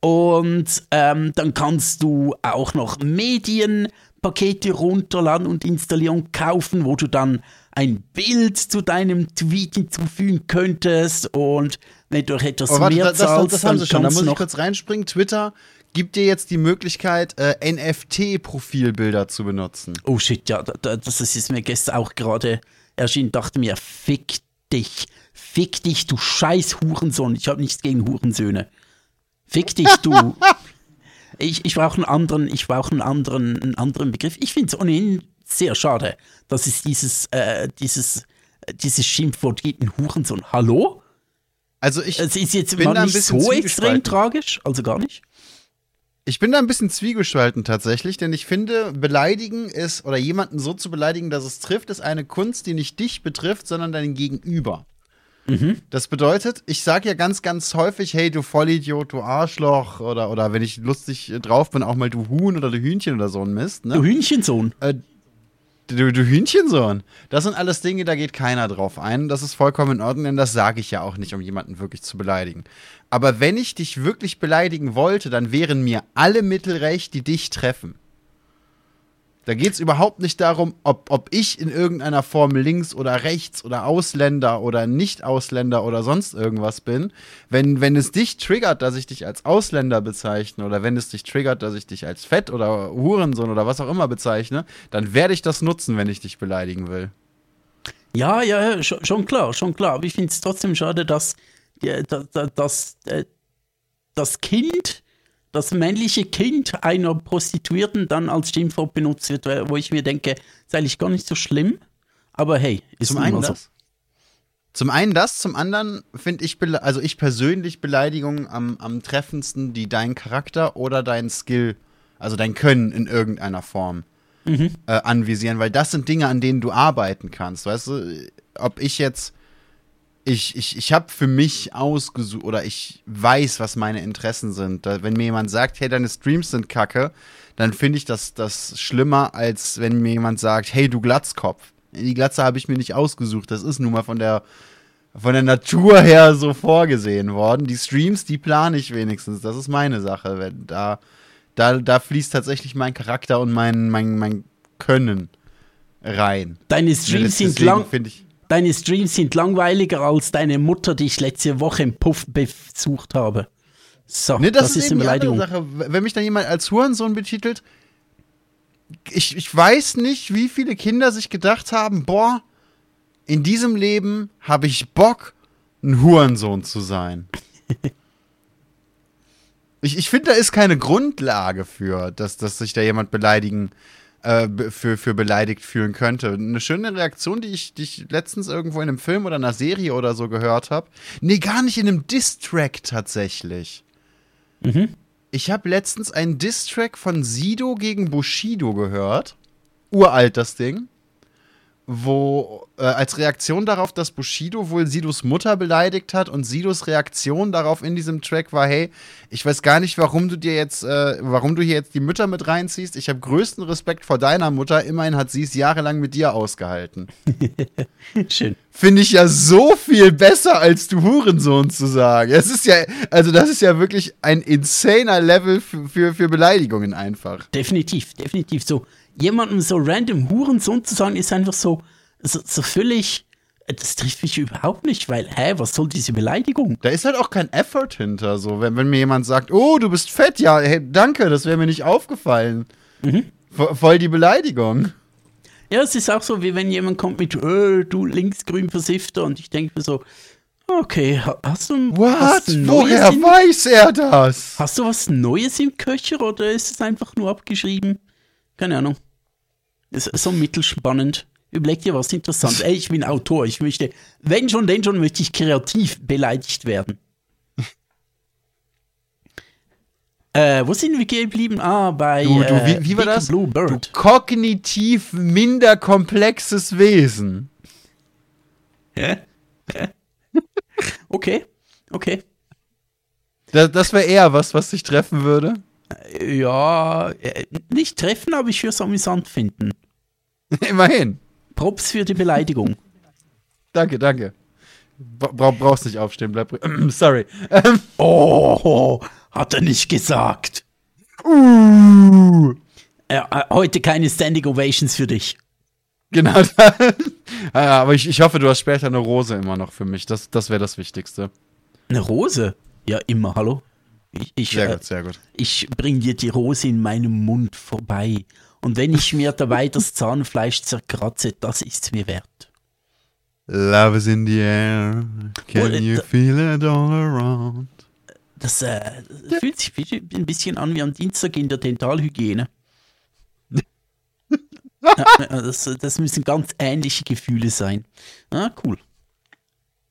Und ähm, dann kannst du auch noch Medienpakete runterladen und installieren, kaufen, wo du dann ein Bild zu deinem Tweet hinzufügen könntest. Und wenn du etwas oh, warte, mehr das, zahlst, das, das haben sie schon. Da muss ich kurz reinspringen. Twitter gibt dir jetzt die Möglichkeit, äh, NFT-Profilbilder zu benutzen. Oh shit, ja, das ist mir gestern auch gerade erschienen. Dachte mir, fick dich. Fick dich, du scheiß Hurensohn. Ich habe nichts gegen Hurensöhne. Fick dich, du. ich ich brauche einen anderen, ich brauche einen anderen, einen anderen Begriff. Ich finde es ohnehin sehr schade, dass es dieses, äh, dieses, dieses Schimpfwort gibt, ein Hurensohn. Hallo? Also ich es ist jetzt bin mal nicht so extrem tragisch, also gar nicht. Ich bin da ein bisschen zwiegespalten tatsächlich, denn ich finde, beleidigen ist, oder jemanden so zu beleidigen, dass es trifft, ist eine Kunst, die nicht dich betrifft, sondern dein Gegenüber. Mhm. Das bedeutet, ich sage ja ganz, ganz häufig, hey, du Vollidiot, du Arschloch, oder, oder wenn ich lustig drauf bin, auch mal du Huhn oder du Hühnchen oder so ein Mist. Ne? Du Hühnchensohn. Äh, Du, du Hühnchensohn. Das sind alles Dinge, da geht keiner drauf ein. Das ist vollkommen in Ordnung, denn das sage ich ja auch nicht, um jemanden wirklich zu beleidigen. Aber wenn ich dich wirklich beleidigen wollte, dann wären mir alle Mittel recht, die dich treffen. Da geht es überhaupt nicht darum, ob, ob ich in irgendeiner Form links oder rechts oder Ausländer oder Nicht-Ausländer oder sonst irgendwas bin. Wenn, wenn es dich triggert, dass ich dich als Ausländer bezeichne oder wenn es dich triggert, dass ich dich als Fett oder Hurensohn oder was auch immer bezeichne, dann werde ich das nutzen, wenn ich dich beleidigen will. Ja, ja, schon, schon klar, schon klar. Aber ich finde es trotzdem schade, dass, dass, dass äh, das Kind das männliche Kind einer Prostituierten dann als Schimpfwort benutzt wird, wo ich mir denke, ist eigentlich gar nicht so schlimm. Aber hey, ist zum einen so. das. Zum einen das, zum anderen finde ich, also ich persönlich Beleidigungen am, am treffendsten, die deinen Charakter oder deinen Skill, also dein Können in irgendeiner Form mhm. äh, anvisieren, weil das sind Dinge, an denen du arbeiten kannst. Weißt du, ob ich jetzt ich, ich, ich habe für mich ausgesucht oder ich weiß, was meine Interessen sind. Wenn mir jemand sagt, hey, deine Streams sind kacke, dann finde ich das, das schlimmer, als wenn mir jemand sagt, hey, du Glatzkopf. Die Glatze habe ich mir nicht ausgesucht. Das ist nun mal von der, von der Natur her so vorgesehen worden. Die Streams, die plane ich wenigstens. Das ist meine Sache. Wenn da, da, da fließt tatsächlich mein Charakter und mein, mein, mein Können rein. Deine Ne, Streams, sind, lang, finde ich. Deine Streams sind langweiliger als deine Mutter, die ich letzte Woche im Puff besucht habe. So, Ne, das, das, ist, ist eine Beleidigung. Sache. Wenn mich dann jemand als Hurensohn betitelt, ich, ich weiß nicht, wie viele Kinder sich gedacht haben, boah, in diesem Leben habe ich Bock, ein Hurensohn zu sein. ich ich finde, da ist keine Grundlage für, dass, dass sich da jemand beleidigen, äh, be- für, für beleidigt fühlen könnte. Eine schöne Reaktion, die ich, die ich letztens irgendwo in einem Film oder einer Serie oder so gehört habe. Nee, gar nicht in einem Diss-Track tatsächlich. Ich habe letztens einen Diss-Track von Sido gegen Bushido gehört. Uralt das Ding. Wo äh, als Reaktion darauf, dass Bushido wohl Sidos Mutter beleidigt hat und Sidos Reaktion darauf in diesem Track war, hey, ich weiß gar nicht, warum du dir jetzt, äh, warum du hier jetzt die Mütter mit reinziehst. Ich habe größten Respekt vor deiner Mutter. Immerhin hat sie es jahrelang mit dir ausgehalten. Schön. Finde ich ja so viel besser, als du Hurensohn zu sagen. Es ist ja, also das ist ja wirklich ein insaner Level für, für, für Beleidigungen einfach. Definitiv, definitiv. So, jemandem so random Hurensohn zu sagen, ist einfach so, so, so völlig, das trifft mich überhaupt nicht, weil, hä, was soll diese Beleidigung? Da ist halt auch kein Effort hinter, so. Wenn, wenn mir jemand sagt, oh, du bist fett, ja, hey, danke, das wäre mir nicht aufgefallen. Vo- Voll die Beleidigung. Ja, es ist auch so, wie wenn jemand kommt mit, äh, du linksgrün Versifter und ich denke mir so, okay, ha- hast du, What? hast du Woher im, weiß er das? hast du was Neues im Köcher oder ist es einfach nur abgeschrieben? Keine Ahnung. Ist so mittelspannend. Überleg dir was interessant. Ey, ich bin Autor. Ich möchte, wenn schon, denn schon, möchte ich kreativ beleidigt werden. äh, wo sind wir geblieben? Ah, bei Du, du, äh, wie, wie war Big das? Blue Du Bird. kognitiv minder komplexes Wesen. Okay, okay. Das, das wäre eher was, was dich treffen würde. Ja, äh, nicht treffen, aber ich würde es amüsant finden. Immerhin. Props für die Beleidigung. Danke, danke. Bra bra brauchst nicht aufstehen, bleib. Sorry. Ähm, Oh, hat er nicht gesagt. uh, Äh, äh, heute keine Standing Ovations für dich. genau. ja, aber ich, ich hoffe, du hast später eine Rose immer noch für mich. Das, das wäre das Wichtigste. Eine Rose? Ja, immer, hallo? Ich, ich, Sehr äh, gut, sehr gut. ich bring dir die Rose in meinem Mund vorbei. Und wenn ich mir dabei das Zahnfleisch zerkratze, das ist's mir wert. Love is in the air. Can äh, you feel it all around? Das äh, fühlt sich ein bisschen an wie am Dienstag in der Dentalhygiene. ja, das, das müssen ganz ähnliche Gefühle sein. Ah, cool.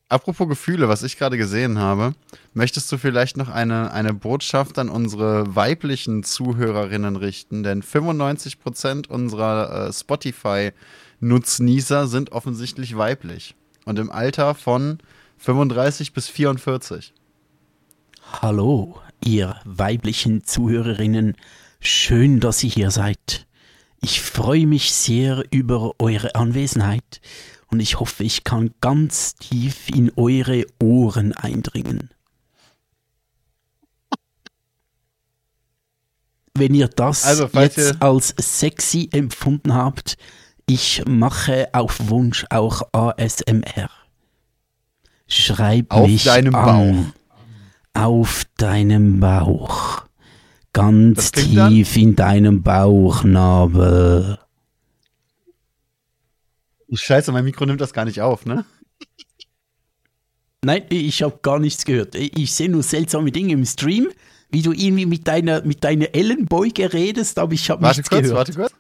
Apropos Gefühle, was ich gerade gesehen habe, möchtest du vielleicht noch eine, eine Botschaft an unsere weiblichen Zuhörerinnen richten? Denn 95% unserer äh, Spotify-Nutznießer sind offensichtlich weiblich und im Alter von 35 bis 44. Hallo, ihr weiblichen Zuhörerinnen. Schön, dass ihr hier seid. Ich freue mich sehr über eure Anwesenheit und ich hoffe, ich kann ganz tief in eure Ohren eindringen. Wenn ihr das Also, jetzt ihr- als sexy empfunden habt, ich mache auf Wunsch auch ASMR. Schreib Auf mich deinem an. Auf deinem Bauch. Ganz dann- tief in deinem Bauchnabel. Scheiße, mein Mikro nimmt das gar nicht auf, ne? Nein, ich habe gar nichts gehört. Ich sehe nur seltsame Dinge im Stream, wie du irgendwie mit deiner, mit deiner Ellenbeuge redest, aber ich habe nichts kurz, gehört. warte kurz.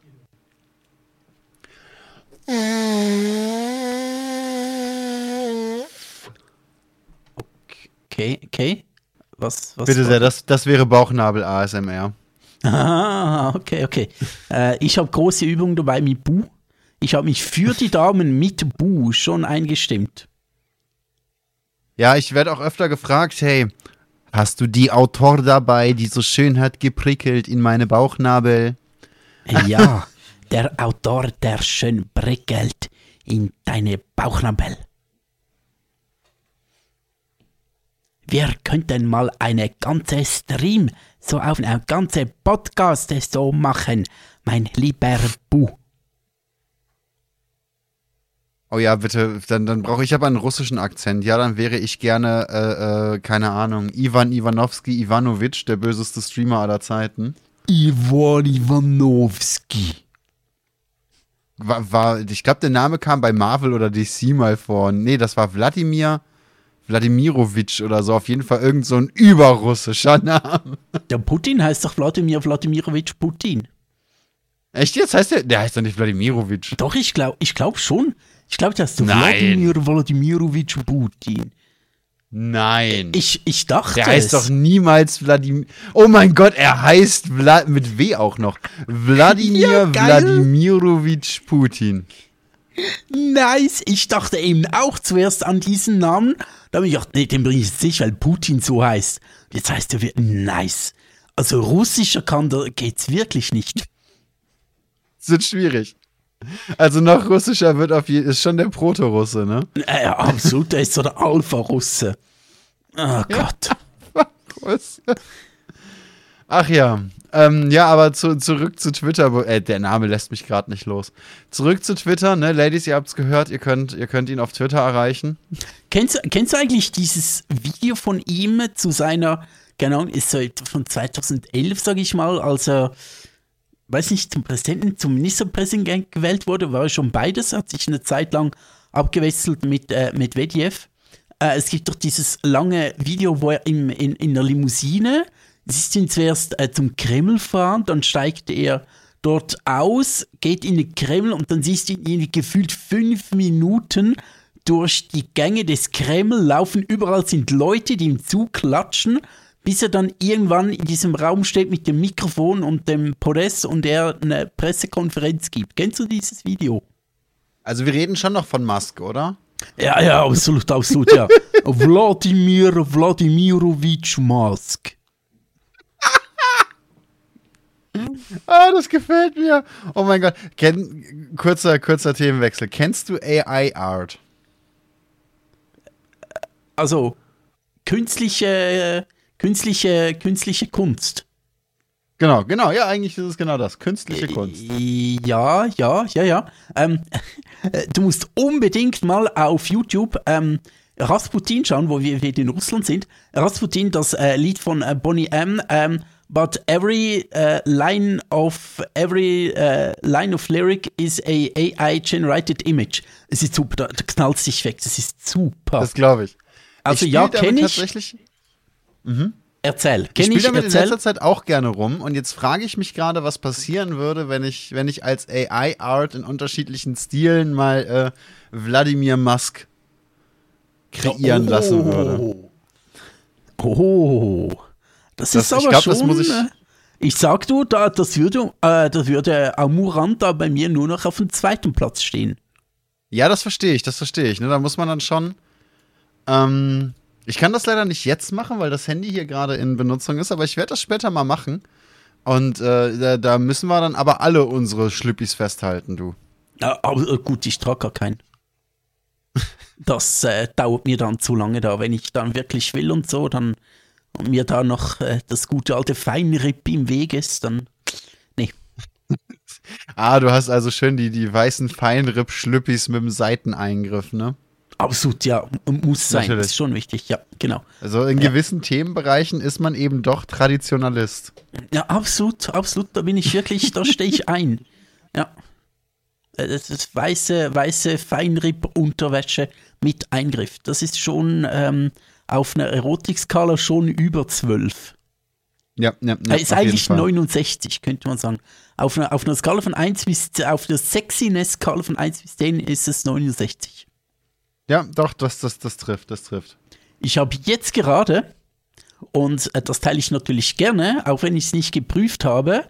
Okay, okay. Was, was Bitte war- sehr, das, das wäre Bauchnabel ASMR. Ah, okay, okay. Äh, ich habe große Übungen dabei mit Bu. Ich habe mich für die Damen mit Bu schon eingestimmt. Ja, ich werde auch öfter gefragt, hey, hast du die Autor dabei, die so schön hat geprickelt in meine Bauchnabel? Ja, der Autor, der schön prickelt in deine Bauchnabel. Wir könnten mal eine ganze Stream, so auf eine ganze Podcast so machen, mein lieber Bu. Oh ja, bitte, dann, dann brauche ich aber einen russischen Akzent. Ja, dann wäre ich gerne, äh, äh, keine Ahnung, Ivan Ivanovski Ivanovic, der böseste Streamer aller Zeiten. Ivan Ivanovski. War, war ich glaube, der Name kam bei Marvel oder DC mal vor. Nee, das war Wladimir Wladimirovic oder so. Auf jeden Fall irgend so ein überrussischer Name. Der Putin heißt doch Wladimir Wladimirovic Putin. Echt jetzt? Heißt der? Der heißt doch nicht Wladimirovic. Doch, ich glaube ich glaub schon. Ich glaube, der heißt. Wladimir Wladimirovic Putin. Nein. Ich, ich dachte der heißt es. doch niemals Wladimir. Oh mein Gott, er heißt Vla mit W auch noch. Wladimir Ja, geil. Wladimirovic Putin. Nice. Ich dachte eben auch zuerst an diesen Namen. Da habe ich gedacht, nee, den bringe ich jetzt nicht, weil Putin so heißt. Jetzt heißt er wirklich nice. Also russischer kann da geht's wirklich nicht. Wird schwierig. Also noch russischer wird auf jeden ist schon der Proto-Russe, ne? Äh, absolut, der ist so der Alpha-Russe. Oh Gott. Russe. Ach ja. Ähm, ja, aber zu, zurück zu Twitter. Äh, der Name lässt mich gerade nicht los. Zurück zu Twitter, ne? Ladies, ihr habt's gehört, ihr könnt, ihr könnt ihn auf Twitter erreichen. Kennst, kennst du eigentlich dieses Video von ihm zu seiner, Ahnung, ist so von 2011, sage ich mal, als er, weiß nicht, zum Präsidenten, zum Ministerpräsident gewählt wurde, war er schon beides, hat sich eine Zeit lang abgewechselt mit äh, Medvedev. Äh, es gibt doch dieses lange Video, wo er im, in, in der Limousine, sie ist ihn zuerst äh, zum Kreml fahren, dann steigt er dort aus, geht in den Kreml und dann siehst du ihn gefühlt fünf Minuten durch die Gänge des Kreml laufen. Überall sind Leute, die ihm zuklatschen, bis er dann irgendwann in diesem Raum steht mit dem Mikrofon und dem Podest und er eine Pressekonferenz gibt. Kennst du dieses Video? Also wir reden schon noch von Musk, oder? Ja, ja, absolut, absolut, ja. Wladimir Wladimirovich Musk. Ah, das gefällt mir. Oh mein Gott. Kenn, kurzer, kurzer Themenwechsel. Kennst du AI Art? Also, künstliche, künstliche, künstliche Kunst. Genau, genau. Ja, eigentlich ist es genau das. Künstliche Kunst. Ja, ja, ja, ja. Ähm, du musst unbedingt mal auf YouTube ähm, Rasputin schauen, wo wir, wir in Russland sind. Rasputin, das äh, Lied von äh, Bonnie M. Ähm, but every uh, line of every line of lyric is a AI generated image. Es ist super, da, da knallt sich weg. Das ist super. Das glaube ich. also ich ja, kenne ich. Tatsächlich, Erzähl, ich kenne spiele ich, damit in erzähl. letzter Zeit auch gerne rum und jetzt frage ich mich gerade, was passieren würde, wenn ich, wenn ich als AI Art in unterschiedlichen Stilen mal äh, Wladimir Musk kreieren lassen würde. Oh, das, Das- ist ich aber glaub, schon. ich- äh, ich sag du, da, das würde, äh, das würde Amuranta bei mir nur noch auf dem zweiten Platz stehen. Ja, das verstehe ich, das verstehe ich. Ne? Da muss man dann schon. Ähm, ich kann das leider nicht jetzt machen, weil das Handy hier gerade in Benutzung ist, aber ich werde das später mal machen. Und äh, da, da müssen wir dann aber alle unsere Schlüppis festhalten, du. Ja, aber äh, gut, ich trage gar keinen. Das äh, dauert mir dann zu lange da. Wenn ich dann wirklich will und so, dann und mir da noch äh, das gute alte Feinripp im Weg ist, dann. Nee. Ah, du hast also schön die, die weißen Feinripp-Schlüppis mit dem Seiteneingriff, ne? Absolut, ja, muss sein. Natürlich. Ist schon wichtig, ja, genau. Also in gewissen Themenbereichen ist man eben doch Traditionalist. Ja, absolut, absolut, da bin ich wirklich, da stehe ich ein. Ja. Äh, Das ist weiße, weiße Feinripp-Unterwäsche mit Eingriff. Das ist schon ähm, auf einer Erotikskala schon über 12. Ja, ja, ja Äh, ist eigentlich Fall. 69, könnte man sagen. Auf einer, auf einer Skala von 1 bis, auf der Sexiness-Skala von 1 bis 10 ist es 69. Ja, doch, das, das, das trifft, das trifft. Ich habe jetzt gerade, und äh, das teile ich natürlich gerne, auch wenn ich es nicht geprüft habe,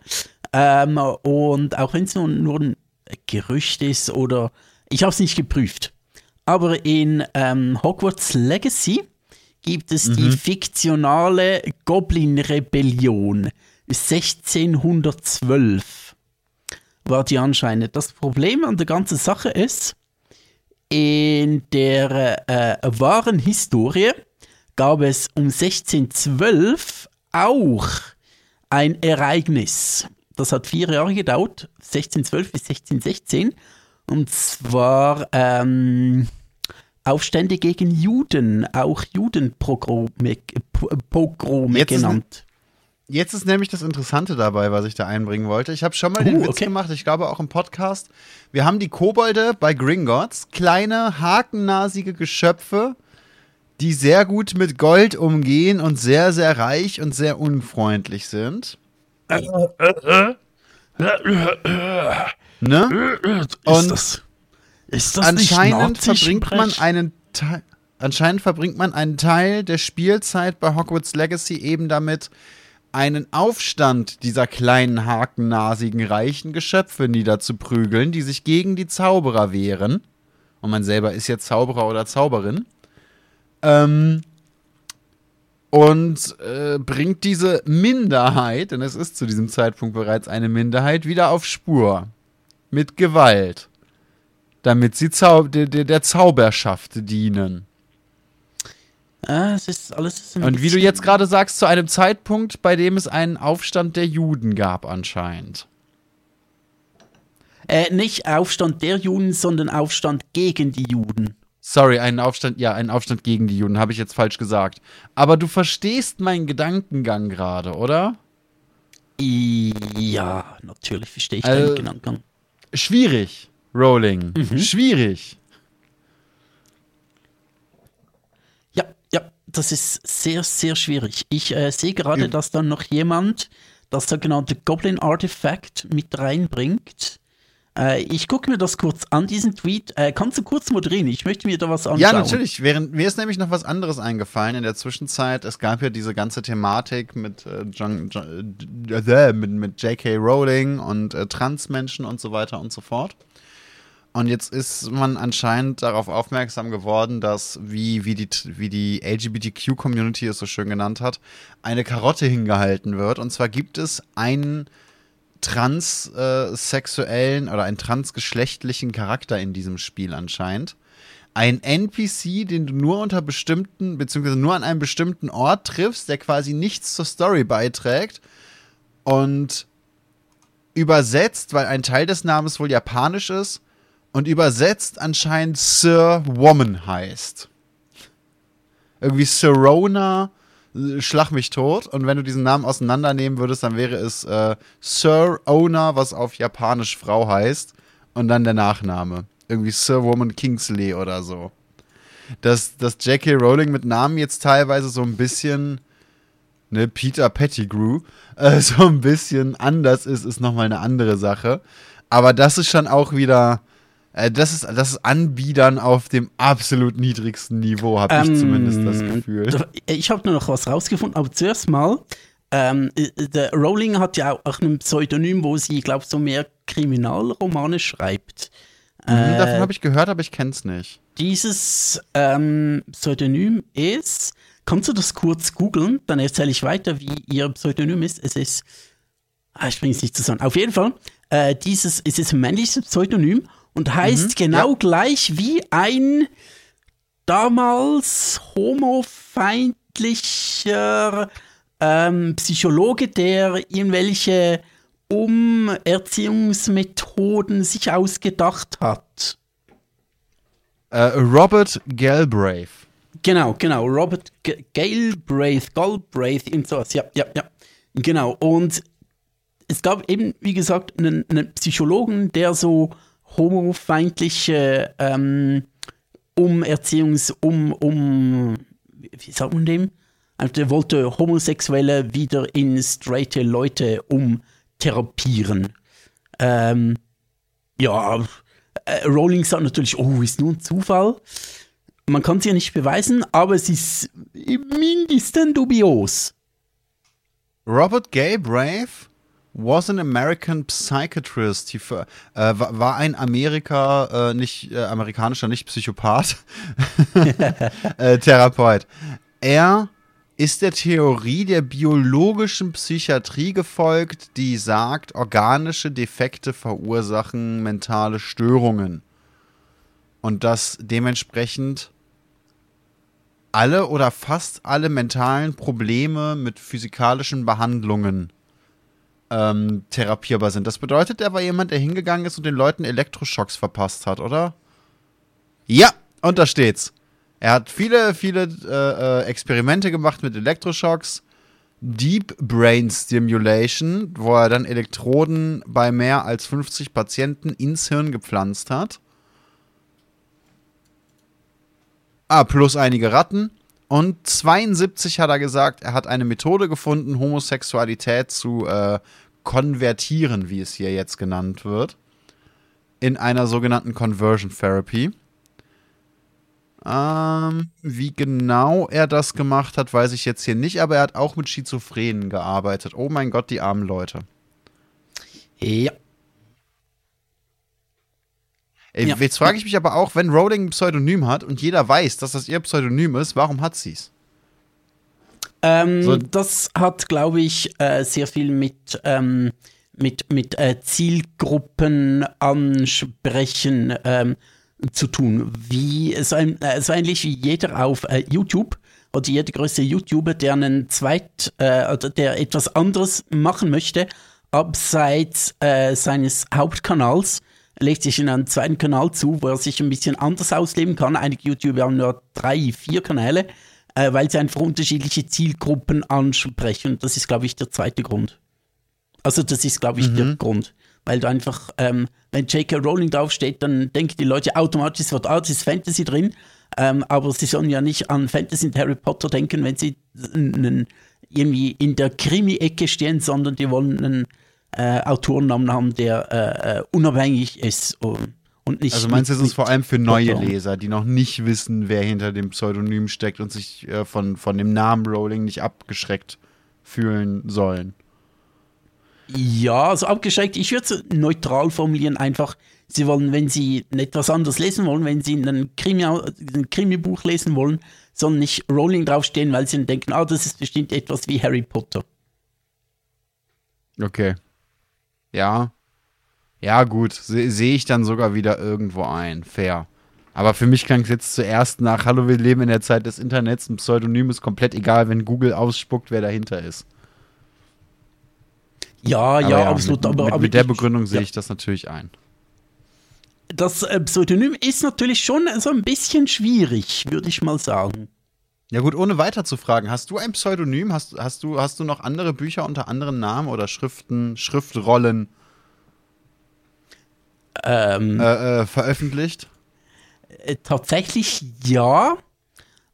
ähm, und auch wenn es nur, nur ein Gerücht ist oder ich habe es nicht geprüft. Aber in ähm, Hogwarts Legacy gibt es die fiktionale Goblin-Rebellion 1612 war die anscheinend. Das Problem an der ganzen Sache ist, in der äh, wahren Historie gab es um 1612 auch ein Ereignis. Das hat vier Jahre gedauert, 1612 bis 1616. Und zwar ähm, Aufstände gegen Juden, auch Judenpogrome Pogrome genannt. Jetzt ist nämlich das Interessante dabei, was ich da einbringen wollte. Ich habe schon mal Oh, den Witz okay. gemacht, ich glaube auch im Podcast. Wir haben die Kobolde bei Gringotts, kleine, hakennasige Geschöpfe, die sehr gut mit Gold umgehen und sehr, sehr reich und sehr unfreundlich sind. Ne? Ist Und das, ist das Anscheinend verbringt man einen Teil. Anscheinend verbringt man einen Teil der Spielzeit bei Hogwarts Legacy eben damit, einen Aufstand dieser kleinen, hakennasigen, reichen Geschöpfe niederzuprügeln, die sich gegen die Zauberer wehren. Und man selber ist jetzt Zauberer oder Zauberin. Ähm, und äh, bringt diese Minderheit, denn es ist zu diesem Zeitpunkt bereits eine Minderheit, wieder auf Spur. Mit Gewalt. Damit sie Zau der, der, der Zauberschaft dienen. Ah, es ist alles ein Und wie du jetzt gerade sagst, zu einem Zeitpunkt, bei dem es einen Aufstand der Juden gab, anscheinend. Äh, nicht Aufstand der Juden, sondern Aufstand gegen die Juden. Sorry, einen Aufstand, ja, einen Aufstand gegen die Juden, habe ich jetzt falsch gesagt. Aber du verstehst meinen Gedankengang gerade, oder? Ja, natürlich verstehe ich Also- deinen Gedankengang. Schwierig, Rowling. Schwierig. Ja, ja, das ist sehr, sehr schwierig. Ich äh, sehe gerade, Ja. dass dann noch jemand das sogenannte Goblin Artifact mit reinbringt. Äh, ich gucke mir das kurz an, diesen Tweet. Äh, kannst du kurz moderieren? Ich möchte mir da was anschauen. Ja, natürlich. Während, mir ist nämlich noch was anderes eingefallen in der Zwischenzeit. Es gab ja diese ganze Thematik mit, äh, John, John, äh, mit, mit J.K. Rowling und äh, Transmenschen und so weiter und so fort. Und jetzt ist man anscheinend darauf aufmerksam geworden, dass, wie, wie die, wie die LGBTQ-Community es so schön genannt hat, eine Karotte hingehalten wird. Und zwar gibt es einen transsexuellen oder einen transgeschlechtlichen Charakter in diesem Spiel anscheinend. Ein NPC, den du nur unter bestimmten, beziehungsweise nur an einem bestimmten Ort triffst, der quasi nichts zur Story beiträgt und übersetzt, weil ein Teil des Namens wohl japanisch ist und übersetzt anscheinend Sir Woman heißt. Irgendwie Sirona, äh, schlag mich tot. Und wenn du diesen Namen auseinandernehmen würdest, dann wäre es äh, Sir Owner, was auf Japanisch Frau heißt. Und dann der Nachname. Irgendwie Sir Woman Kingsley oder so. Dass, dass J.K. Rowling mit Namen jetzt teilweise so ein bisschen, ne, Peter Pettigrew, äh, so ein bisschen anders ist, ist nochmal eine andere Sache. Aber das ist schon auch wieder, äh, das ist, das ist Anbiedern auf dem absolut niedrigsten Niveau, habe ich Ähm, zumindest das Gefühl. Ich habe nur noch was rausgefunden, aber zuerst mal, ähm, äh, der Rowling hat ja auch ein Pseudonym, wo sie, glaube so mehr Kriminalromane schreibt. Mhm, davon habe ich gehört, aber ich kenn's nicht. Dieses ähm, Pseudonym ist, kannst du das kurz googeln, dann erzähle ich weiter, wie ihr Pseudonym ist. Es ist, ah, ich bringe es nicht zusammen. Auf jeden Fall, äh, dieses, es ist ein männliches Pseudonym und heißt genau gleich wie ein damals homofeindlicher ähm, Psychologe, der irgendwelche Umerziehungsmethoden sich ausgedacht hat. Äh, Robert Galbraith. Genau, genau. Robert G Galbraith, Galbraith, irgend sowas. Ja, ja, ja. Genau. Und es gab eben, wie gesagt, einen, einen Psychologen, der so homofeindliche ähm, Umerziehungs-, um, um, wie sagt man dem? Also der wollte Homosexuelle wieder in straighte Leute umtherapieren. Ähm, ja, äh, Rowling sagt natürlich, oh, ist nur ein Zufall. Man kann es ja nicht beweisen, aber es ist im mindesten dubios. Robert Galbraith was an American psychiatrist. He, äh, war, ein Amerika, äh, nicht, äh, amerikanischer, nicht Psychopath, äh, Therapeut. Er ist der Theorie der biologischen Psychiatrie gefolgt, die sagt, organische Defekte verursachen mentale Störungen. Und dass dementsprechend alle oder fast alle mentalen Probleme mit physikalischen Behandlungen ähm, therapierbar sind. Das bedeutet, er war jemand, der hingegangen ist und den Leuten Elektroschocks verpasst hat, oder? Ja, und da steht's. Er hat viele, viele äh, äh, Experimente gemacht mit Elektroschocks, Deep Brain Stimulation, wo er dann Elektroden bei mehr als 50 Patienten ins Hirn gepflanzt hat. Ah, plus einige Ratten. Und 72 hat er gesagt, er hat eine Methode gefunden, Homosexualität zu äh, konvertieren, wie es hier jetzt genannt wird, in einer sogenannten Conversion Therapy. Ähm, wie genau er das gemacht hat, weiß ich jetzt hier nicht, aber er hat auch mit Schizophrenen gearbeitet. Oh mein Gott, die armen Leute. Ja. Ey, Ja. Jetzt frage ich mich aber auch, wenn Rowling ein Pseudonym hat und jeder weiß, dass das ihr Pseudonym ist, warum hat sie's? Ähm, So- das hat, glaube ich, äh, sehr viel mit, ähm, mit, mit äh, Zielgruppen ansprechen ähm, zu tun. Wie es ein, äh, so ähnlich wie jeder auf äh, YouTube oder jeder größte YouTuber, der einen zweit äh, oder der etwas anderes machen möchte, abseits äh, seines Hauptkanals, legt sich in einen zweiten Kanal zu, wo er sich ein bisschen anders ausleben kann. Einige YouTuber haben nur drei, vier Kanäle, äh, weil sie einfach unterschiedliche Zielgruppen ansprechen. Und das ist, glaube ich, der zweite Grund. Also das ist, glaube ich, der Grund. Weil du einfach, ähm, wenn J.K. Rowling draufsteht, dann denken die Leute automatisch, es wird, ah, das ist Fantasy drin. Ähm, aber sie sollen ja nicht an Fantasy und Harry Potter denken, wenn sie einen, irgendwie in der Krimi-Ecke stehen, sondern die wollen einen äh, Autorennamen haben, der äh, äh, unabhängig ist und, und nicht. Also meinst du, es ist vor allem für neue. Leser, die noch nicht wissen, wer hinter dem Pseudonym steckt und sich äh, von, von dem Namen Rowling nicht abgeschreckt fühlen sollen? Ja, also abgeschreckt. Ich würde es neutral formulieren, einfach, sie wollen, wenn sie etwas anderes lesen wollen, wenn sie ein, Krimi, ein Krimi-Buch lesen wollen, sollen nicht Rowling draufstehen, weil sie denken, ah, das ist bestimmt etwas wie Harry Potter. Okay. Ja. Ja, gut. Se- Sehe ich dann sogar wieder irgendwo ein. Fair. Aber für mich klang es jetzt zuerst nach, hallo, wir leben in der Zeit des Internets, ein Pseudonym ist komplett egal, wenn Google ausspuckt, wer dahinter ist. Ja, Aber ja, absolut. Mit, aber, mit, mit der ich- Begründung sehe ja. ich das natürlich ein. Das äh, Pseudonym ist natürlich schon so ein bisschen schwierig, würde ich mal sagen. Ja gut, ohne weiter zu fragen, hast du ein Pseudonym? Hast, hast, du, hast du noch andere Bücher unter anderen Namen oder Schriften, Schriftrollen Ähm, äh, äh, veröffentlicht? äh, tatsächlich ja,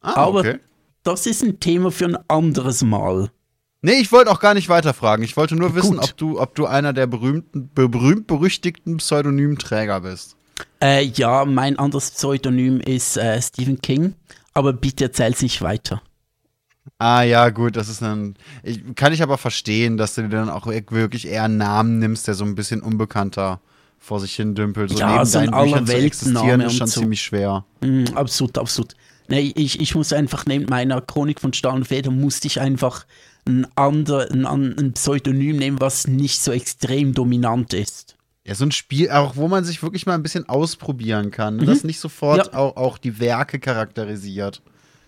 Ah, aber okay. das ist ein Thema für ein anderes Mal. Nee, ich wollte auch gar nicht weiterfragen. Ich wollte nur wissen, Gut. ob du, ob du einer der berühmten, be- berühmt-berüchtigten Pseudonymträger bist. Äh, ja, mein anderes Pseudonym ist äh, Stephen King, aber bitte erzähl's nicht weiter. Ah ja, gut, das ist dann. Ich, kann ich aber verstehen, dass du dir dann auch wirklich eher einen Namen nimmst, der so ein bisschen unbekannter vor sich hin dümpelt. So Ja, neben so ein deinen Büchern zu existieren ist schon so. ziemlich schwer. Mm, absolut, absolut. Nee, ich, ich muss einfach neben meiner Chronik von Stahl und Feder musste ich einfach ein, ander, ein, an- ein Pseudonym nehmen, was nicht so extrem dominant ist. Ja, so ein Spiel, auch wo man sich wirklich mal ein bisschen ausprobieren kann. ne? Das nicht sofort Mhm. Ja. auch, auch die Werke charakterisiert.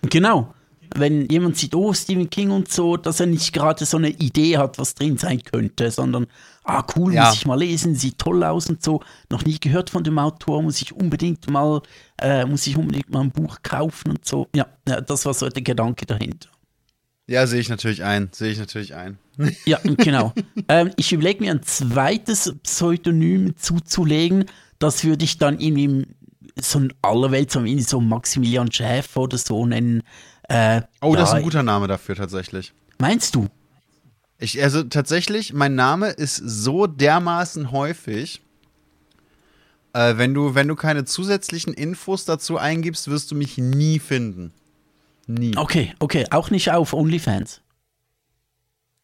Genau. Wenn jemand sieht, oh, Stephen King und so, dass er nicht gerade so eine Idee hat, was drin sein könnte, sondern, ah, cool, Ja. muss ich mal lesen, sieht toll aus und so. Noch nie gehört von dem Autor, muss ich unbedingt mal, äh, muss ich unbedingt mal ein Buch kaufen und so. Ja, ja das war so der Gedanke dahinter. Ja, sehe ich natürlich ein. Sehe ich natürlich ein. Ja, genau. ähm, ich überlege mir ein zweites Pseudonym zuzulegen. Das würde ich dann irgendwie so in aller Welt so, so Maximilian Schäfer oder so nennen. Äh, Oh, das ist ja, ein guter Name dafür tatsächlich. Meinst du? Ich, also tatsächlich, mein Name ist so dermaßen häufig. Äh, wenn, du, wenn du keine zusätzlichen Infos dazu eingibst, wirst du mich nie finden. Nie. Okay, okay, auch nicht auf OnlyFans.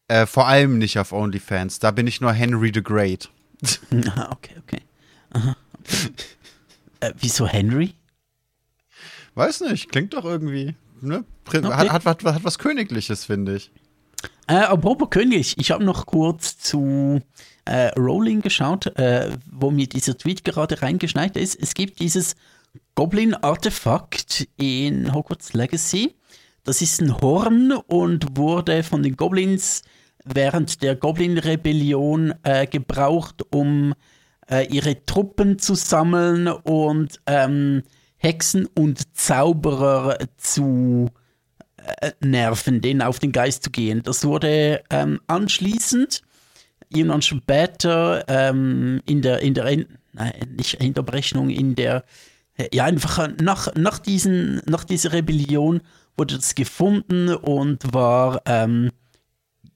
Äh, vor allem nicht auf OnlyFans. Da bin ich nur Henry the Great. Ah, okay, okay. Aha. äh, wieso Henry? Weiß nicht, klingt doch irgendwie. Ne? Okay. Hat, hat, hat, hat was Königliches, finde ich. Äh, apropos König, ich habe noch kurz zu äh, Rowling geschaut, äh, wo mir dieser Tweet gerade reingeschneit ist. Es gibt dieses Goblin-Artefakt in Hogwarts Legacy. Das ist ein Horn und wurde von den Goblins während der Goblin-Rebellion äh, gebraucht, um äh, ihre Truppen zu sammeln und ähm, Hexen und Zauberer zu äh, nerven, denen auf den Geist zu gehen. Das wurde ähm, anschließend, irgendwann später, ähm, in der, in der, nein, nicht in der Berechnung, in der, ja, einfach nach, nach, diesen, nach dieser Rebellion wurde das gefunden und war ähm,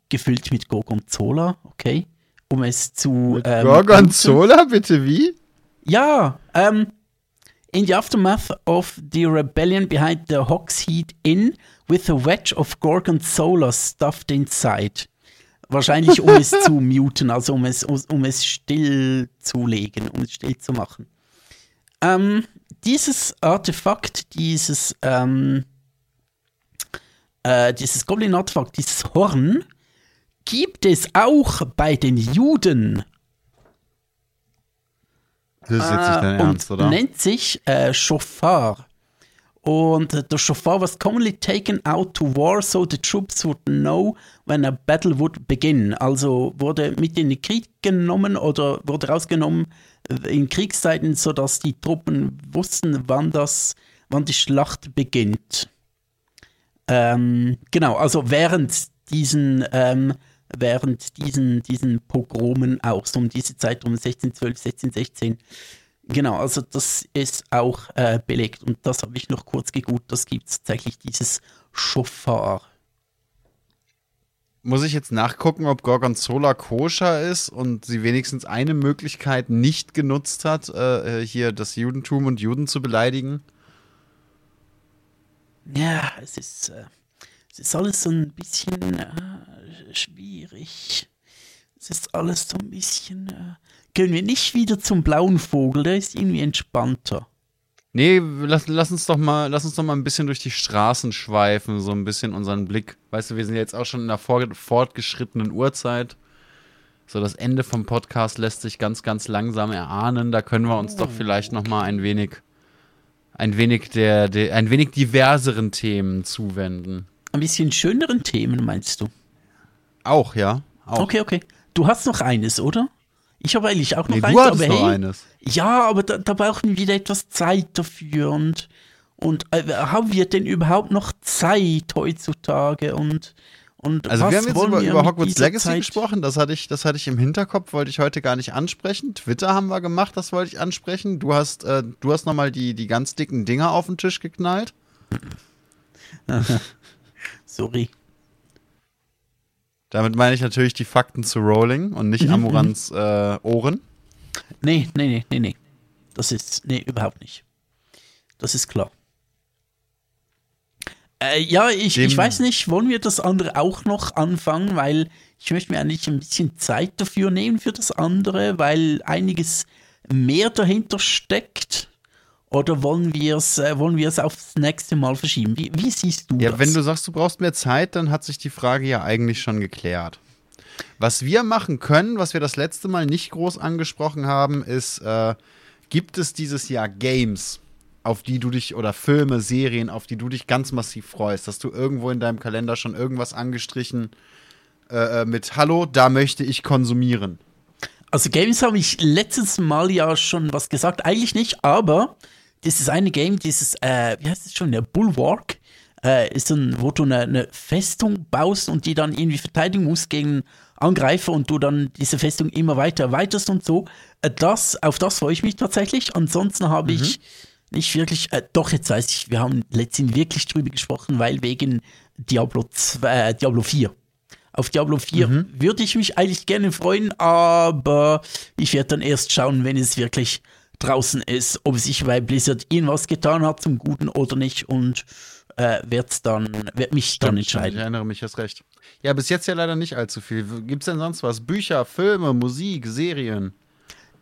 gefüllt mit Gorgonzola, okay, um es zu. Ähm, Gorgonzola, bitte wie? Ja, ähm, in the aftermath of the rebellion behind the Hogshead Inn with a wedge of Gorgonzola stuffed inside. Wahrscheinlich, um es zu muten, also um es, um es still zu legen, um es still zu machen. Ähm, dieses Artefakt, dieses, ähm, äh, dieses Goblin-Artefakt, dieses Horn, gibt es auch bei den Juden. Das ist jetzt nicht dein äh, Ernst, oder? nennt sich äh, Shofar. Und der Shofar was commonly taken out to war so the troops would know when a battle would begin. Also wurde mit in den Krieg genommen oder wurde rausgenommen in Kriegszeiten, sodass die Truppen wussten, wann das, wann die Schlacht beginnt. Ähm, genau, also während diesen, ähm, während diesen, diesen Pogromen auch, so um diese Zeit um 1612, 1616 Genau, also das ist auch äh, belegt und das habe ich noch kurz gegoogelt. Das gibt es tatsächlich, dieses Schofar. Muss ich jetzt nachgucken, ob Gorgonzola koscher ist und sie wenigstens eine Möglichkeit nicht genutzt hat, äh, äh, hier das Judentum und Juden zu beleidigen? Ja, es ist, äh, es ist alles so ein bisschen äh, schwierig. Es ist alles so ein bisschen können wir nicht wieder zum blauen Vogel, der ist irgendwie entspannter. Nee, lass, lass, uns doch mal, lass uns doch mal ein bisschen durch die Straßen schweifen, so ein bisschen unseren Blick. Weißt du, wir sind jetzt auch schon in der fortgeschrittenen Uhrzeit. So, das Ende vom Podcast lässt sich ganz, ganz langsam erahnen. Da können wir uns oh. doch vielleicht noch mal ein wenig, ein wenig der, der, ein wenig diverseren Themen zuwenden. Ein bisschen schöneren Themen, meinst du? Auch, ja. Auch. Okay, okay. Du hast noch eines, oder? Ich habe eigentlich auch noch nee, eins, du aber hey, eines. Ja, aber da, da, brauchen wir wieder etwas Zeit dafür und, und äh, haben wir denn überhaupt noch Zeit heutzutage und und also wir haben jetzt über, über Hogwarts Legacy Zeit? gesprochen, das hatte, ich, das hatte ich im Hinterkopf, wollte ich heute gar nicht ansprechen. Twitter haben wir gemacht, das wollte ich ansprechen. Du hast, äh, du hast nochmal die, die ganz dicken Dinger auf den Tisch geknallt. Sorry. Damit meine ich natürlich die Fakten zu Rowling und nicht mhm, Amurans mhm. äh, Ohren. Nee, nee, nee, nee, nee. Das ist, nee, überhaupt nicht. Das ist klar. Äh, ja, ich, ich weiß nicht, wollen wir das andere auch noch anfangen, weil ich möchte mir eigentlich ein bisschen Zeit dafür nehmen für das andere, weil einiges mehr dahinter steckt. Oder wollen wir es äh, wollen wir es aufs nächste Mal verschieben? Wie, wie siehst du ja, das? Ja, wenn du sagst, du brauchst mehr Zeit, dann hat sich die Frage ja eigentlich schon geklärt. Was wir machen können, was wir das letzte Mal nicht groß angesprochen haben, ist, äh, gibt es dieses Jahr Games, auf die du dich, oder Filme, Serien, auf die du dich ganz massiv freust? Hast du irgendwo in deinem Kalender schon irgendwas angestrichen äh, äh mit Hallo, da möchte ich konsumieren? Also Games habe ich letztes Mal ja schon was gesagt, eigentlich nicht, aber dieses eine Game, dieses, äh, wie heißt es schon, der Bulwark, äh, ist ein, wo du eine, eine, Festung baust und die dann irgendwie verteidigen musst gegen Angreifer und du dann diese Festung immer weiter erweiterst und so. Äh, das, auf das freue ich mich tatsächlich. Ansonsten habe mhm. ich nicht wirklich, äh, doch jetzt weiß ich, wir haben letztens wirklich drüber gesprochen, weil wegen Diablo, 2, äh, Diablo 4. Auf Diablo 4 mhm. würde ich mich eigentlich gerne freuen, aber ich werde dann erst schauen, wenn es wirklich draußen ist, ob sich bei Blizzard irgendwas getan hat zum Guten oder nicht und äh, wird's dann, wird mich Stimmt, dann entscheiden. Ich erinnere mich, hast recht. Ja, bis jetzt ja leider nicht allzu viel. Gibt es denn sonst was? Bücher, Filme, Musik, Serien?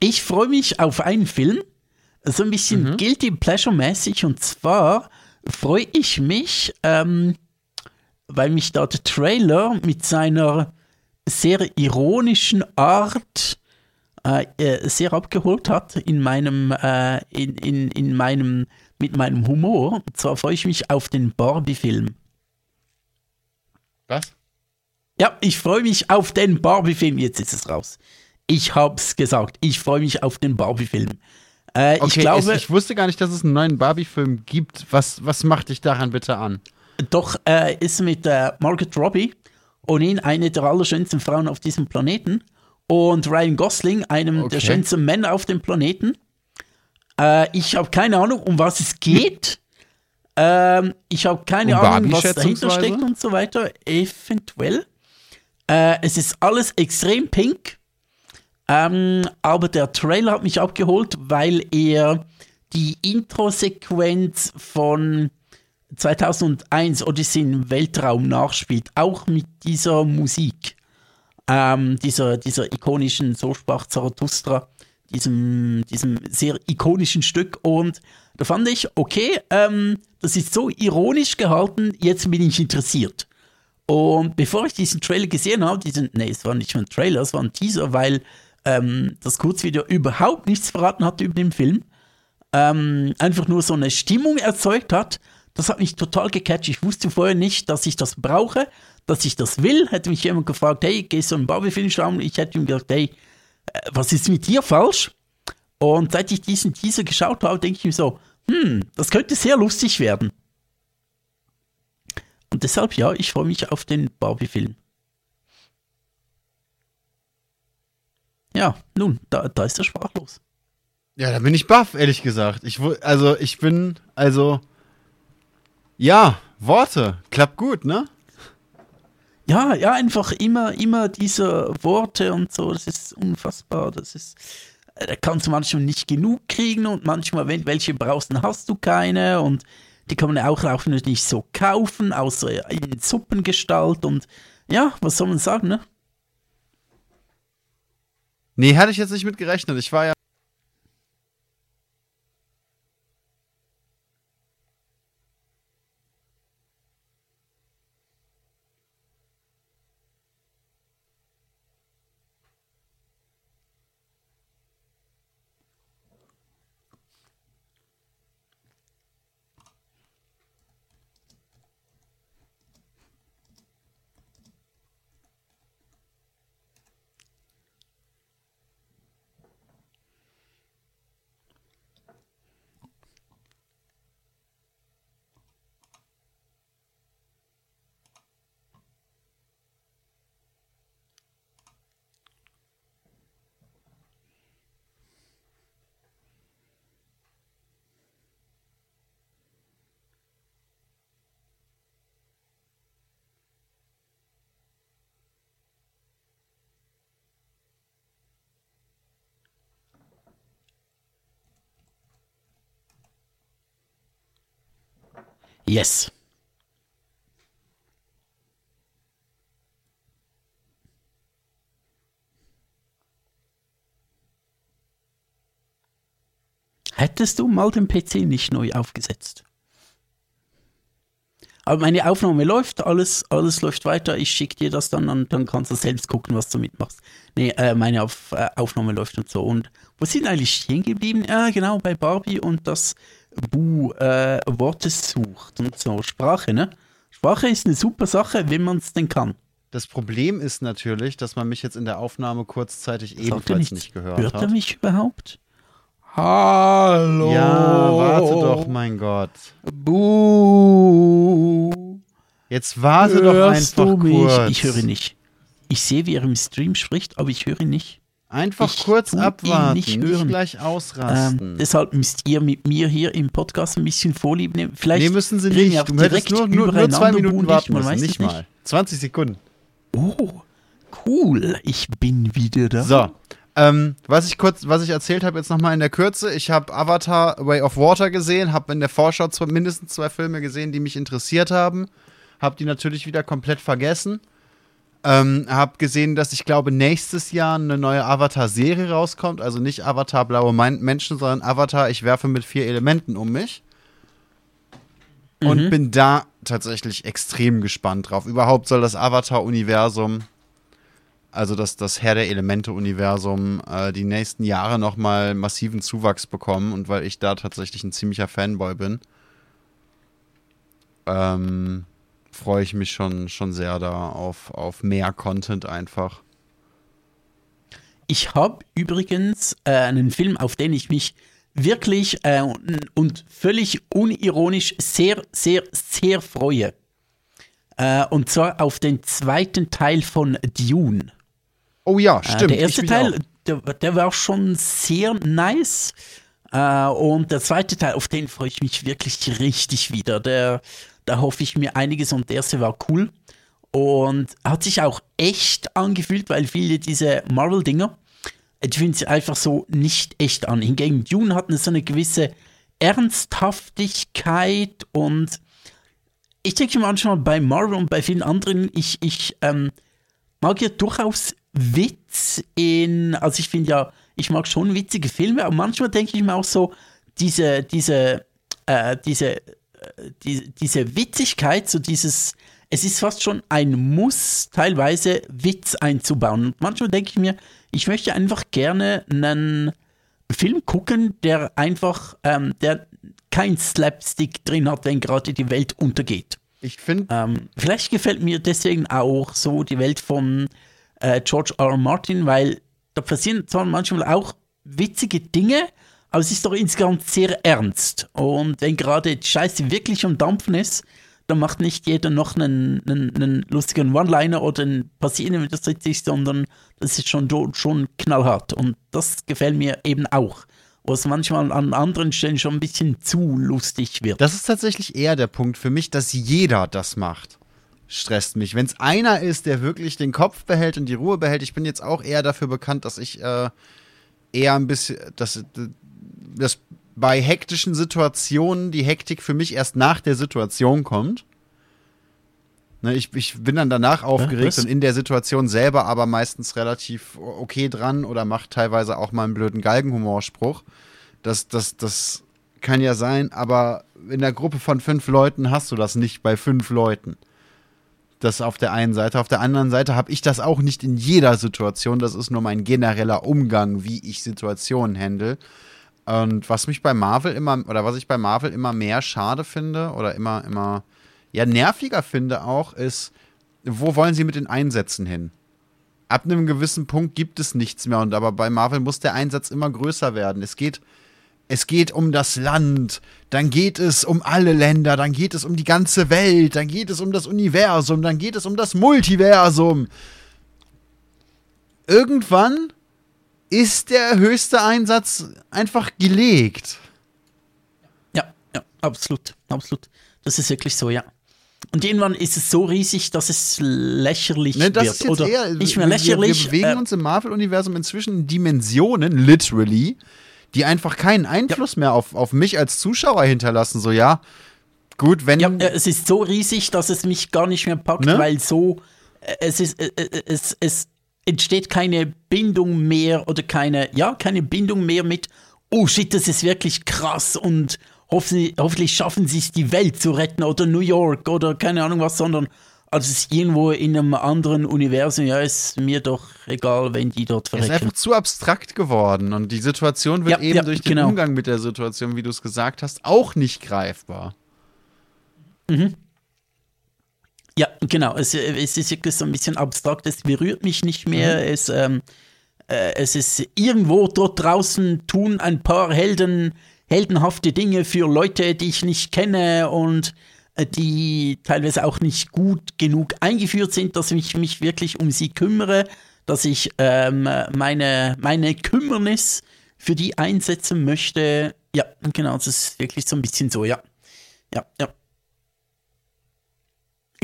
Ich freue mich auf einen Film, so ein bisschen mhm. Guilty Pleasure-mäßig und zwar freue ich mich, ähm, weil mich da der Trailer mit seiner sehr ironischen Art äh, äh, sehr abgeholt hat in meinem, äh, in, in, in meinem, mit meinem Humor. Und zwar freue ich mich auf den Barbie-Film. Was? Ja, ich freue mich auf den Barbie-Film. Jetzt ist es raus. Ich hab's gesagt. Ich freue mich auf den Barbie-Film. Äh, Okay, ich glaube, ich, ich wusste gar nicht, dass es einen neuen Barbie-Film gibt. Was, was macht dich daran bitte an? doch äh, ist mit äh, Margaret Robbie und ihn eine der allerschönsten Frauen auf diesem Planeten und Ryan Gosling, einem der Okay. schönsten Männer auf dem Planeten. Äh, ich habe keine Ahnung, um was es geht. ähm, ich habe keine Um Ahnung, was dahinter steckt und so weiter. Eventuell. Äh, es ist alles extrem pink. Ähm, aber der Trailer hat mich abgeholt, weil er die Intro-Sequenz von 2001 Odyssey im Weltraum nachspielt, auch mit dieser Musik, ähm, dieser, dieser ikonischen So sprach Zarathustra, diesem, diesem sehr ikonischen Stück. Und da fand ich, okay, ähm, das ist so ironisch gehalten, jetzt bin ich interessiert. Und bevor ich diesen Trailer gesehen habe, diesen, nee, es war nicht mal ein Trailer, es war ein Teaser, weil ähm, das Kurzvideo überhaupt nichts verraten hat über den Film, ähm, einfach nur so eine Stimmung erzeugt hat, das hat mich total gecatcht. Ich wusste vorher nicht, dass ich das brauche, dass ich das will. Hätte mich jemand gefragt, hey, gehst du einen Barbie-Film schauen? Ich hätte ihm gesagt, hey, äh, was ist mit dir falsch? Und seit ich diesen Teaser geschaut habe, denke ich mir so, hm, das könnte sehr lustig werden. Und deshalb, ja, ich freue mich auf den Barbie-Film. Ja, nun, da, da ist er sprachlos. Ja, da bin ich baff, ehrlich gesagt. Ich, also, ich bin, also, ja, Worte, klappt gut, ne? Ja, ja, einfach immer, immer diese Worte und so, das ist unfassbar. Das ist, äh, da kannst du manchmal nicht genug kriegen und manchmal, wenn welche brauchst, dann hast du keine und die kann man auch, auch nicht so kaufen, außer in Suppengestalt und ja, was soll man sagen, ne? Nee, hatte ich jetzt nicht mit gerechnet. Ich war ja. Yes. Hättest du mal den PC nicht neu aufgesetzt? Aber meine Aufnahme läuft, alles, alles läuft weiter. Ich schicke dir das dann und dann kannst du selbst gucken, was du mitmachst. Nee, äh, meine Auf, äh, Aufnahme läuft und so. Und wo sind eigentlich stehen geblieben? Ja, genau, bei Barbie und das Bu äh, Worte sucht und so. Sprache, ne? Sprache ist eine super Sache, wenn man es denn kann. Das Problem ist natürlich, dass man mich jetzt in der Aufnahme kurzzeitig er ebenfalls nicht gehört Hört er hat. mich überhaupt? Hallo. Ja, warte doch, mein Gott. Bu. Jetzt warte doch Hörst einfach du mich? kurz. Ich höre ihn nicht. Ich sehe, wie er im Stream spricht, aber ich höre ihn nicht. Einfach Ich kurz abwarten, nicht nicht, gleich ausrasten. Ähm, deshalb müsst ihr mit mir hier im Podcast ein bisschen Vorlieb nehmen. Vielleicht nee, müssen sie nicht. Du direkt nur, nur, nur zwei Minuten warten müssen, nicht es mal. 20 Sekunden. Oh, cool. Ich bin wieder da. So, ähm, was ich kurz, was ich erzählt habe jetzt nochmal in der Kürze, ich habe Avatar Way of Water gesehen, habe in der Vorschau zwei, mindestens zwei Filme gesehen, die mich interessiert haben, habe die natürlich wieder komplett vergessen. Ähm, habe gesehen, dass ich glaube, nächstes Jahr eine neue Avatar-Serie rauskommt. Also nicht Avatar Blaue Menschen, sondern Avatar Ich werfe mit vier Elementen um mich. Und bin da tatsächlich extrem gespannt drauf. Überhaupt soll das Avatar-Universum, also das, das Herr der Elemente-Universum, äh, die nächsten Jahre nochmal massiven Zuwachs bekommen. Und weil ich da tatsächlich ein ziemlicher Fanboy bin, ähm, freue ich mich schon, schon sehr da auf, auf mehr Content einfach. Ich habe übrigens äh, einen Film, auf den ich mich wirklich äh, und völlig unironisch sehr, sehr, sehr freue. Äh, und zwar auf den zweiten Teil von Dune. Oh ja, äh, stimmt. der erste Teil, der, der, war schon sehr nice. Äh, und der zweite Teil, auf den freue ich mich wirklich richtig wieder. Der, da hoffe ich mir einiges und der erste war cool. Und hat sich auch echt angefühlt, weil viele diese Marvel-Dinger, die fühlen sich einfach so nicht echt an. Hingegen Dune hatten so eine gewisse Ernsthaftigkeit und ich denke manchmal bei Marvel und bei vielen anderen, ich, ich ähm, mag ja durchaus Witz in, also ich finde ja, ich mag schon witzige Filme, aber manchmal denke ich mir auch so, diese, diese, äh, diese, die, diese Witzigkeit, so dieses, es ist fast schon ein Muss, teilweise Witz einzubauen. Und manchmal denke ich mir, ich möchte einfach gerne einen Film gucken, der einfach, ähm, der kein Slapstick drin hat, wenn gerade die Welt untergeht. Ich finde. Ähm, vielleicht gefällt mir deswegen auch so die Welt von äh, George R. R. Martin, weil da passieren zwar manchmal auch witzige Dinge, aber es ist doch insgesamt sehr ernst. Und wenn gerade die Scheiße wirklich am Dampfen ist, dann macht nicht jeder noch einen, einen, einen lustigen One-Liner oder ein Passieren mit der sondern das ist schon, schon knallhart. Und das gefällt mir eben auch wo es manchmal an anderen Stellen schon ein bisschen zu lustig wird. Das ist tatsächlich eher der Punkt für mich, dass jeder das macht stresst mich. Wenn es einer ist, der wirklich den Kopf behält und die Ruhe behält, ich bin jetzt auch eher dafür bekannt, dass ich äh, eher ein bisschen, dass, dass bei hektischen Situationen die Hektik für mich erst nach der Situation kommt. Ne, ich, ich bin dann danach aufgeregt ja, und in der Situation selber aber meistens relativ okay dran oder macht teilweise auch mal einen blöden Galgenhumorspruch. Das, das, das kann ja sein, aber in der Gruppe von fünf Leuten hast du das nicht bei fünf Leuten. Das auf der einen Seite. Auf der anderen Seite habe ich das auch nicht in jeder Situation. Das ist nur mein genereller Umgang, wie ich Situationen handle. Und was mich bei Marvel immer, oder was ich bei Marvel immer mehr schade finde, oder immer, immer, ja, nerviger finde auch, ist, wo wollen sie mit den Einsätzen hin? Ab einem gewissen Punkt gibt es nichts mehr. Und aber bei Marvel muss der Einsatz immer größer werden. Es geht es geht um das Land, dann geht es um alle Länder, dann geht es um die ganze Welt, dann geht es um das Universum, dann geht es um das Multiversum. Irgendwann ist der höchste Einsatz einfach gelegt. Ja, ja, absolut, absolut. Das ist wirklich so, ja. Und irgendwann ist es so riesig, dass es lächerlich ne, das wird. Ist jetzt Oder eher, nicht mehr lächerlich. Wir, wir bewegen äh, uns im Marvel-Universum inzwischen in Dimensionen, literally, die einfach keinen Einfluss ja. mehr auf, auf mich als Zuschauer hinterlassen. So, ja, gut, wenn. Ja, es ist so riesig, dass es mich gar nicht mehr packt, ne? weil so, äh, es ist, äh, äh, es, es entsteht keine Bindung mehr oder keine, ja, keine Bindung mehr mit, oh shit, das ist wirklich krass und hoffentlich, hoffentlich schaffen sie es, die Welt zu retten oder New York oder keine Ahnung was, sondern also es ist irgendwo in einem anderen Universum, ja, ist mir doch egal, wenn die dort verrecken. Es ist einfach zu abstrakt geworden und die Situation wird ja, eben ja, durch den genau. Umgang mit der Situation, wie du es gesagt hast, auch nicht greifbar. Mhm. Ja, genau. Es, es ist wirklich so ein bisschen abstrakt. Es berührt mich nicht mehr. Mhm. Es, ähm, äh, es ist irgendwo dort draußen tun ein paar Helden, heldenhafte Dinge für Leute, die ich nicht kenne und äh, die teilweise auch nicht gut genug eingeführt sind, dass ich mich wirklich um sie kümmere, dass ich ähm, meine, meine Kümmernis für die einsetzen möchte. Ja, genau, das ist wirklich so ein bisschen so, ja. Ja, ja.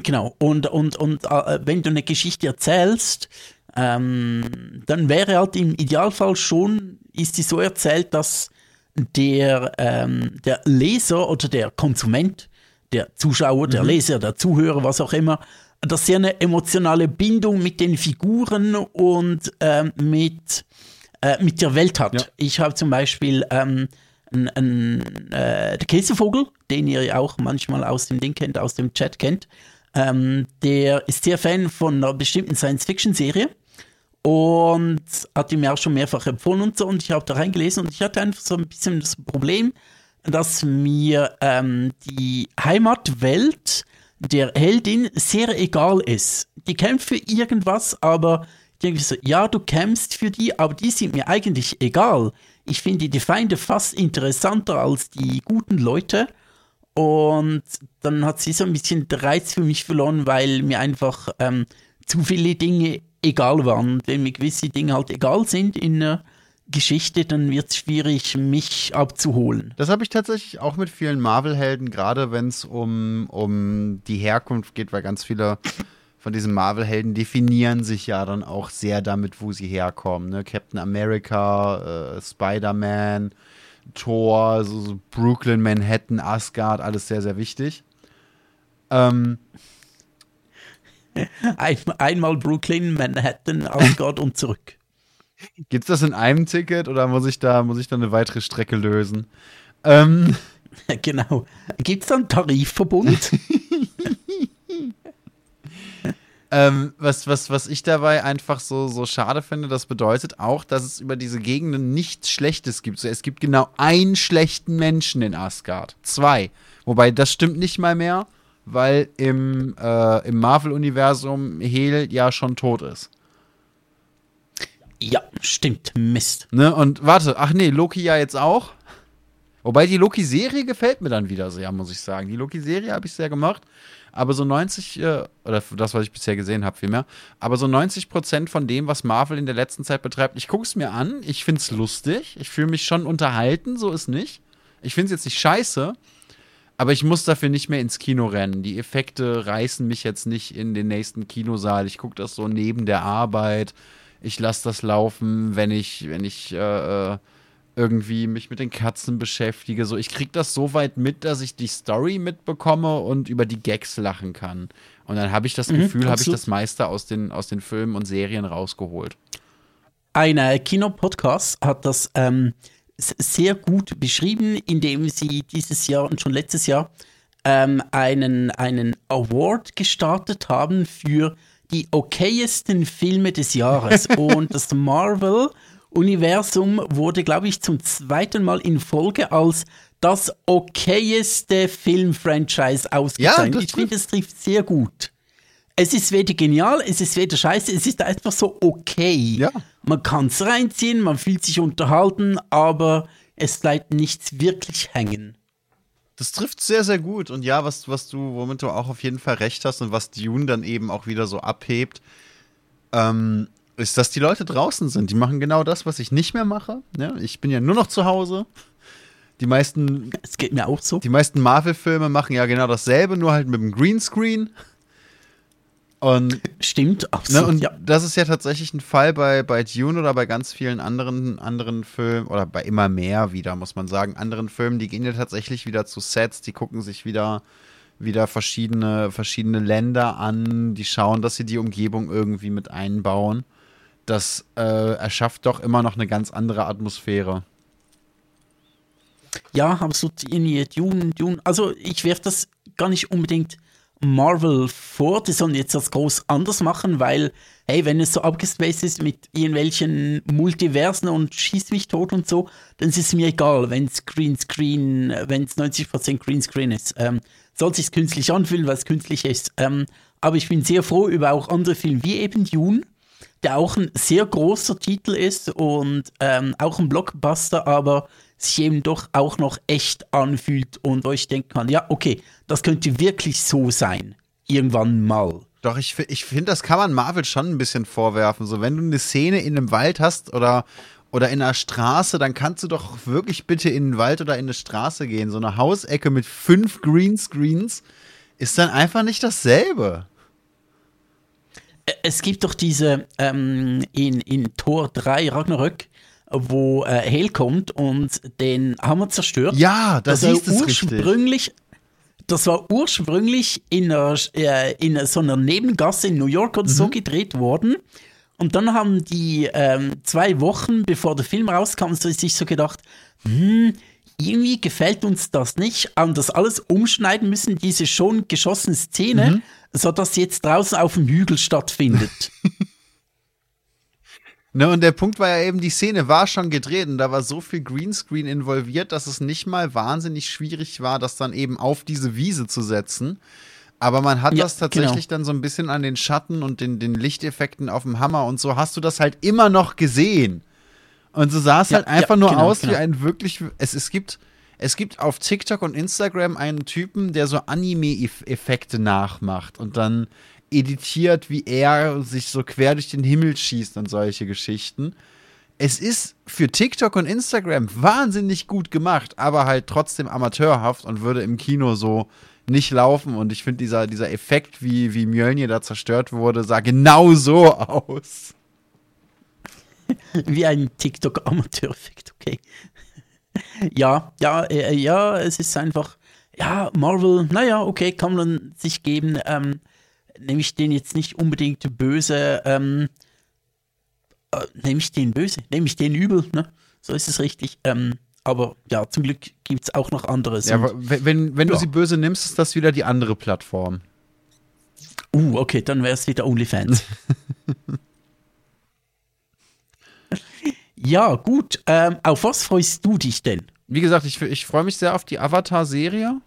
Genau, und, und, und äh, wenn du eine Geschichte erzählst, ähm, dann wäre halt im Idealfall schon, ist sie so erzählt, dass der, ähm, der Leser oder der Konsument der Zuschauer, der mhm. Leser, der Zuhörer, was auch immer, dass sie eine emotionale Bindung mit den Figuren und ähm, mit, äh, mit der Welt hat. Ja. Ich habe zum Beispiel ähm, ein, ein, äh, der Käsevogel, den ihr auch manchmal aus dem Ding kennt, aus dem Chat kennt, ähm, der ist sehr Fan von einer bestimmten Science-Fiction-Serie und hat die mir auch schon mehrfach empfohlen und so. Und ich habe da reingelesen und ich hatte einfach so ein bisschen das Problem, dass mir ähm, die Heimatwelt der Heldin sehr egal ist. Die kämpft für irgendwas, aber ich denke so, ja, du kämpfst für die, aber die sind mir eigentlich egal. Ich finde die Feinde fast interessanter als die guten Leute. Und dann hat sie so ein bisschen den Reiz für mich verloren, weil mir einfach ähm, zu viele Dinge egal waren. Wenn mir gewisse Dinge halt egal sind in einer Geschichte, dann wird es schwierig, mich abzuholen. Das habe ich tatsächlich auch mit vielen Marvel-Helden, gerade wenn es um, um die Herkunft geht, weil ganz viele von diesen Marvel-Helden definieren sich ja dann auch sehr damit, wo sie herkommen. Ne? Captain America, äh, Spider-Man, Thor, so, so Brooklyn, Manhattan, Asgard, alles sehr, sehr wichtig. Ähm, Ein, einmal Brooklyn, Manhattan, Asgard und zurück. Gibt es das in einem Ticket oder muss ich da, muss ich da eine weitere Strecke lösen? Ähm, Genau. Gibt es da einen Tarifverbund? ähm, was, was, was ich dabei einfach so, so schade finde, das bedeutet auch, dass es über diese Gegenden nichts Schlechtes gibt. So, es gibt genau einen schlechten Menschen in Asgard. Zwei. Wobei, das stimmt nicht mal mehr, weil im, äh, im Marvel-Universum Hel ja schon tot ist. ja, stimmt. Mist. Ne? Und warte, ach nee, Loki ja jetzt auch. Wobei die Loki-Serie gefällt mir dann wieder sehr, muss ich sagen. Die Loki-Serie habe ich sehr gemacht. Aber so 90, äh, oder das, was ich bisher gesehen habe, vielmehr. Aber so 90 Prozent von dem, was Marvel in der letzten Zeit betreibt, ich gucke es mir an. Ich finde es lustig. Ich fühle mich schon unterhalten, so ist nicht. Ich finde es jetzt nicht scheiße. Aber ich muss dafür nicht mehr ins Kino rennen. Die Effekte reißen mich jetzt nicht in den nächsten Kinosaal. Ich gucke das so neben der Arbeit. Ich lasse das laufen, wenn ich, wenn ich äh, äh, irgendwie mich mit den Katzen beschäftige. So, ich krieg das so weit mit, dass ich die Story mitbekomme und über die Gags lachen kann. Und dann habe ich das Mhm, Gefühl, habe ich das meiste aus den, aus den Filmen und Serien rausgeholt. Ein äh, Kinopodcast hat das ähm, sehr gut beschrieben, indem sie dieses Jahr und schon letztes Jahr ähm, einen, einen Award gestartet haben für die okayesten Filme des Jahres. und das Marvel-Universum wurde, glaube ich, zum zweiten Mal in Folge als das okayeste Film-Franchise ausgezeichnet. das ich finde, es trifft sehr gut. Es ist weder genial, es ist weder scheiße, es ist einfach so okay. Ja. Man kann es reinziehen, man fühlt sich unterhalten, aber es bleibt nichts wirklich hängen. Das trifft sehr, sehr gut. Und ja, was, was du, womit du auch auf jeden Fall recht hast und was Dune dann eben auch wieder so abhebt, ähm, ist, dass die Leute draußen sind. Die machen genau das, was ich nicht mehr mache. Ja, ich bin ja nur noch zu Hause. Die meisten, Es geht mir auch so. die meisten Marvel-Filme machen ja genau dasselbe, nur halt mit dem Greenscreen. Und Stimmt, Ne, absolut. und ja. das ist ja tatsächlich ein Fall bei, bei Dune oder bei ganz vielen anderen, anderen Filmen oder bei immer mehr wieder, muss man sagen, anderen Filmen, die gehen ja tatsächlich wieder zu Sets, die gucken sich wieder, wieder verschiedene, verschiedene Länder an, die schauen, dass sie die Umgebung irgendwie mit einbauen. Das äh, erschafft doch immer noch eine ganz andere Atmosphäre. ja, absolut. Dune, Dune. Also ich werfe das gar nicht unbedingt Marvel vor, die sollen jetzt das groß anders machen, weil, hey, wenn es so abgespaced ist mit irgendwelchen Multiversen und schießt mich tot und so, dann ist es mir egal, wenn es Greenscreen, wenn es 90% Greenscreen ist. Ähm, soll sich künstlich anfühlen, weil es künstlich ist. Ähm, aber ich bin sehr froh über auch andere Filme, wie eben Dune, der auch ein sehr großer Titel ist und ähm, auch ein Blockbuster, aber sich eben doch auch noch echt anfühlt und ich denken kann, ja, okay, das könnte wirklich so sein. Irgendwann mal. Doch, ich, ich finde, das kann man Marvel schon ein bisschen vorwerfen. So, wenn du eine Szene in einem Wald hast oder, oder in einer Straße, dann kannst du doch wirklich bitte in den Wald oder in eine Straße gehen. So eine Hausecke mit fünf Greenscreens ist dann einfach nicht dasselbe. Es gibt doch diese ähm, in, in Tor 3 Ragnarök, wo äh, Hel kommt und den Hammer zerstört. Ja, das war hieß es richtig. ursprünglich, das war ursprünglich in, einer, äh, in so einer Nebengasse in New York oder Mhm. so gedreht worden. Und dann haben die ähm, zwei Wochen, bevor der Film rauskam, so sich so gedacht, hm, irgendwie gefällt uns das nicht, haben das alles umschneiden müssen, diese schon geschossene Szene, Mhm. sodass sie jetzt draußen auf dem Hügel stattfindet. Ne, und der Punkt war ja eben, die Szene war schon gedreht und da war so viel Greenscreen involviert, dass es nicht mal wahnsinnig schwierig war, das dann eben auf diese Wiese zu setzen. Aber man hat Ja, das tatsächlich dann so ein bisschen an den Schatten und den, den Lichteffekten auf dem Hammer und so hast du das halt immer noch gesehen. Und so sah es Ja, halt einfach ja, nur genau, aus wie genau. ein wirklich. Es, es, gibt, es gibt auf TikTok und Instagram einen Typen, der so Anime-Effekte nachmacht und dann editiert, wie er sich so quer durch den Himmel schießt und solche Geschichten. Es ist für TikTok und Instagram wahnsinnig gut gemacht, aber halt trotzdem amateurhaft und würde im Kino so nicht laufen. Und ich finde, dieser, dieser Effekt, wie, wie Mjölnir da zerstört wurde, sah genau so aus. Wie ein TikTok-Amateur-Effekt, okay. ja, ja, äh, ja, es ist einfach, ja, Marvel, naja, okay, kann man sich geben. Ähm, nehme ich den jetzt nicht unbedingt böse, ähm, äh, nehme ich den böse, nehme ich den übel, ne? So ist es richtig. Ähm, aber ja, zum Glück gibt es auch noch anderes. Ja, aber wenn, wenn, wenn du Ja. sie böse nimmst, ist das wieder die andere Plattform. Uh, okay, dann wäre es wieder OnlyFans. ja, gut. Ähm, auf was freust du dich denn? Wie gesagt, ich, ich freue mich sehr auf die Avatar-Serie.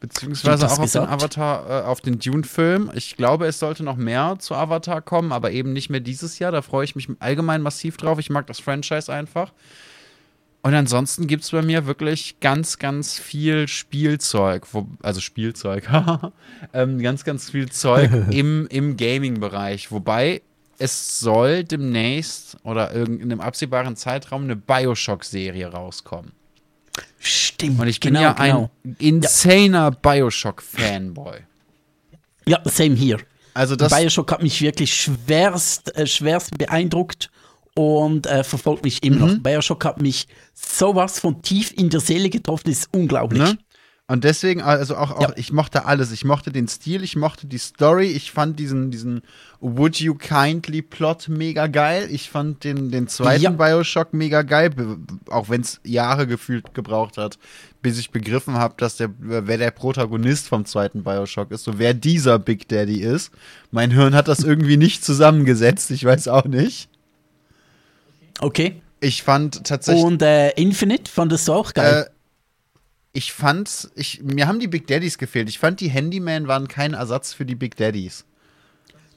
Beziehungsweise auch auf den? Avatar, äh, auf den Dune-Film. Ich glaube, es sollte noch mehr zu Avatar kommen, aber eben nicht mehr dieses Jahr. Da freue ich mich allgemein massiv drauf. Ich mag das Franchise einfach. Und ansonsten gibt es bei mir wirklich ganz, ganz viel Spielzeug, wo, also Spielzeug, ähm, ganz, ganz viel Zeug im, im Gaming-Bereich. Wobei es soll demnächst oder in einem absehbaren Zeitraum eine Bioshock-Serie rauskommen. Stimmt. Und ich bin genau, ja genau. ein insaner Bioshock-Fanboy. Ja, same hier. Also das, Bioshock hat mich wirklich schwerst, äh, schwerst beeindruckt und äh, verfolgt mich immer Mhm. noch. Bioshock hat mich sowas von tief in der Seele getroffen, ist unglaublich. Ne? Und deswegen, also auch, auch Ja. ich mochte alles. Ich mochte den Stil, ich mochte die Story, ich fand diesen, diesen Would You Kindly Plot mega geil. Ich fand den, den zweiten Ja. Bioshock mega geil, auch wenn es Jahre gefühlt gebraucht hat, bis ich begriffen habe, dass der, wer der Protagonist vom zweiten Bioshock ist, so wer dieser Big Daddy ist. Mein Hirn hat das irgendwie nicht zusammengesetzt, ich weiß auch nicht. Okay. Ich fand tatsächlich. Und äh, Infinite fandest du auch geil? Äh, ich fand, ich, mir haben die Big Daddies gefehlt. Ich fand, die Handyman waren kein Ersatz für die Big Daddies.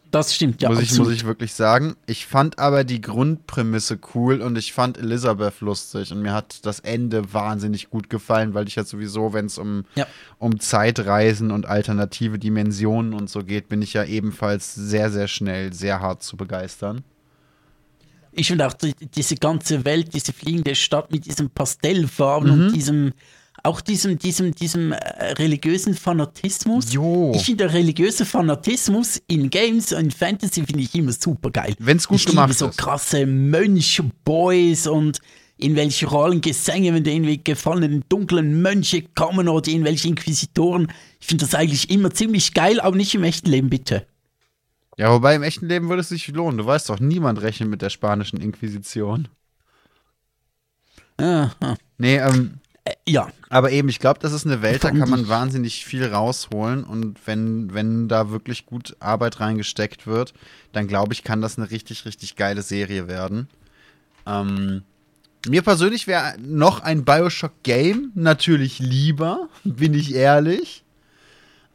das stimmt, ja. muss, ich, absolut. muss ich wirklich sagen. Ich fand aber die Grundprämisse cool und ich fand Elizabeth lustig. Und mir hat das Ende wahnsinnig gut gefallen, weil ich ja sowieso, wenn es um, Ja. um Zeitreisen und alternative Dimensionen und so geht, bin ich ja ebenfalls sehr, sehr schnell, sehr hart zu begeistern. Ich finde auch die, diese ganze Welt, diese fliegende Stadt mit diesen Pastellfarben Mhm. und diesem, auch diesem, diesem, diesem äh, religiösen Fanatismus. Jo. Ich finde der religiöse Fanatismus in Games und Fantasy finde ich immer super geil. Wenn's gut ich gemacht liebe so ist. krasse Mönch-Boys und in welche Rollen Gesänge, wenn da irgendwie gefallenen dunklen Mönche kommen oder irgendwelche Inquisitoren. Ich finde das eigentlich immer ziemlich geil, aber nicht im echten Leben, bitte. Ja, wobei im echten Leben würde es sich lohnen. Du weißt doch, niemand rechnet mit der spanischen Inquisition. Ah, ah. Nee, ähm, Äh, ja, Aber eben, ich glaube, das ist eine Welt, da kann man wahnsinnig viel rausholen. Und wenn, wenn da wirklich gut Arbeit reingesteckt wird, dann glaube ich, kann das eine richtig, richtig geile Serie werden. Ähm, mir persönlich wäre noch ein Bioshock-Game natürlich lieber, bin ich ehrlich.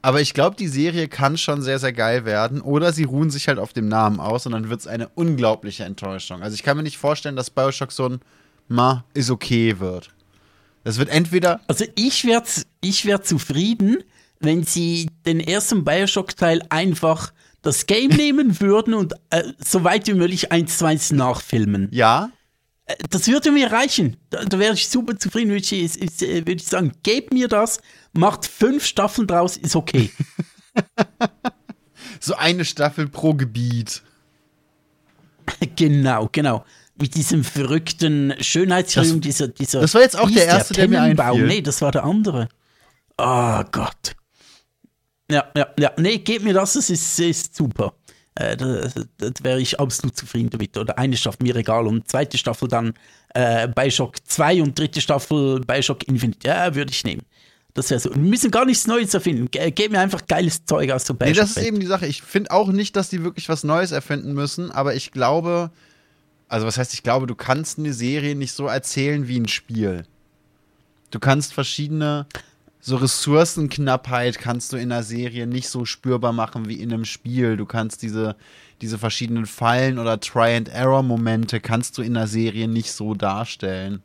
Aber ich glaube, die Serie kann schon sehr, sehr geil werden. Oder sie ruhen sich halt auf dem Namen aus und dann wird es eine unglaubliche Enttäuschung. Also ich kann mir nicht vorstellen, dass Bioshock so ein Ma ist okay wird. Das wird entweder Also ich wäre ich wär zufrieden, wenn sie den ersten Bioshock-Teil einfach das Game nehmen würden und äh, so weit wie möglich eins zu eins nachfilmen. ja, Äh, Das würde mir reichen. Da, da wäre ich super zufrieden, würde ich, äh, würde ich sagen, gebt mir das, macht fünf Staffeln draus, ist okay. so eine Staffel pro Gebiet. genau, genau. Mit diesem verrückten Schönheitschirurgen, dieser, dieser. das war jetzt auch der erste, der mir Tennenbaum? einfiel. Nee, das war der andere. Oh Gott. Ja, ja, ja. Nee, gebt mir das, das ist, ist super. Äh, da da wäre ich absolut zufrieden damit. Oder eine Staffel, mir egal. Und zweite Staffel dann äh, Bioshock 2 und dritte Staffel Bioshock Infinite. Ja, würde ich nehmen. Das wäre so. Wir müssen gar nichts Neues erfinden. Ge gebt mir einfach geiles Zeug aus der Nee, Bioshock. das ist eben die Sache. Ich finde auch nicht, dass die wirklich was Neues erfinden müssen, aber ich glaube, also was heißt, ich glaube, du kannst eine Serie nicht so erzählen wie ein Spiel. Du kannst verschiedene so Ressourcenknappheit kannst du in einer Serie nicht so spürbar machen wie in einem Spiel. Du kannst diese, diese verschiedenen Fallen oder Try-and-Error-Momente kannst du in einer Serie nicht so darstellen.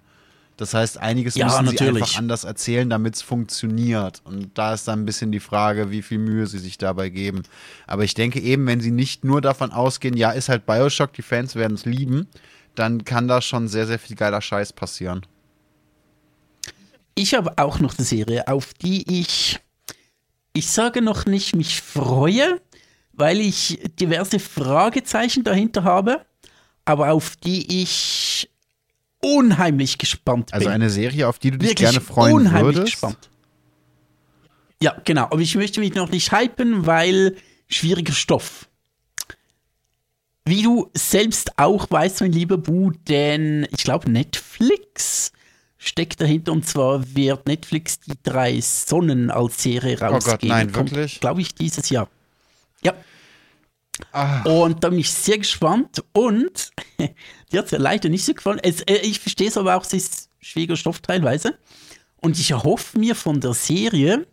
Das heißt, einiges Ja, müssen sie natürlich. einfach anders erzählen, damit es funktioniert. Und da ist dann ein bisschen die Frage, wie viel Mühe sie sich dabei geben. Aber ich denke eben, wenn sie nicht nur davon ausgehen, ja, ist halt Bioshock, die Fans werden es lieben, dann kann da schon sehr, sehr viel geiler Scheiß passieren. Ich habe auch noch eine Serie, auf die ich, ich sage noch nicht, mich freue, weil ich diverse Fragezeichen dahinter habe, aber auf die ich unheimlich gespannt bin. Also eine Serie, auf die du dich Wirklich gerne freuen unheimlich würdest. gespannt. Ja, genau. Aber ich möchte mich noch nicht hypen, weil schwieriger Stoff. Wie du selbst auch weißt, mein lieber Bu, denn ich glaube, Netflix steckt dahinter und zwar wird Netflix die drei Sonnen als Serie Oh Gott, rausgeben. nein, wirklich? Glaube ich, dieses Jahr. Ja. Ah. Und da bin ich sehr gespannt und die hat es ja leider nicht so gefallen. Es, äh, ich verstehe es aber auch, es ist schwieriger Stoff teilweise. Und ich erhoffe mir von der Serie,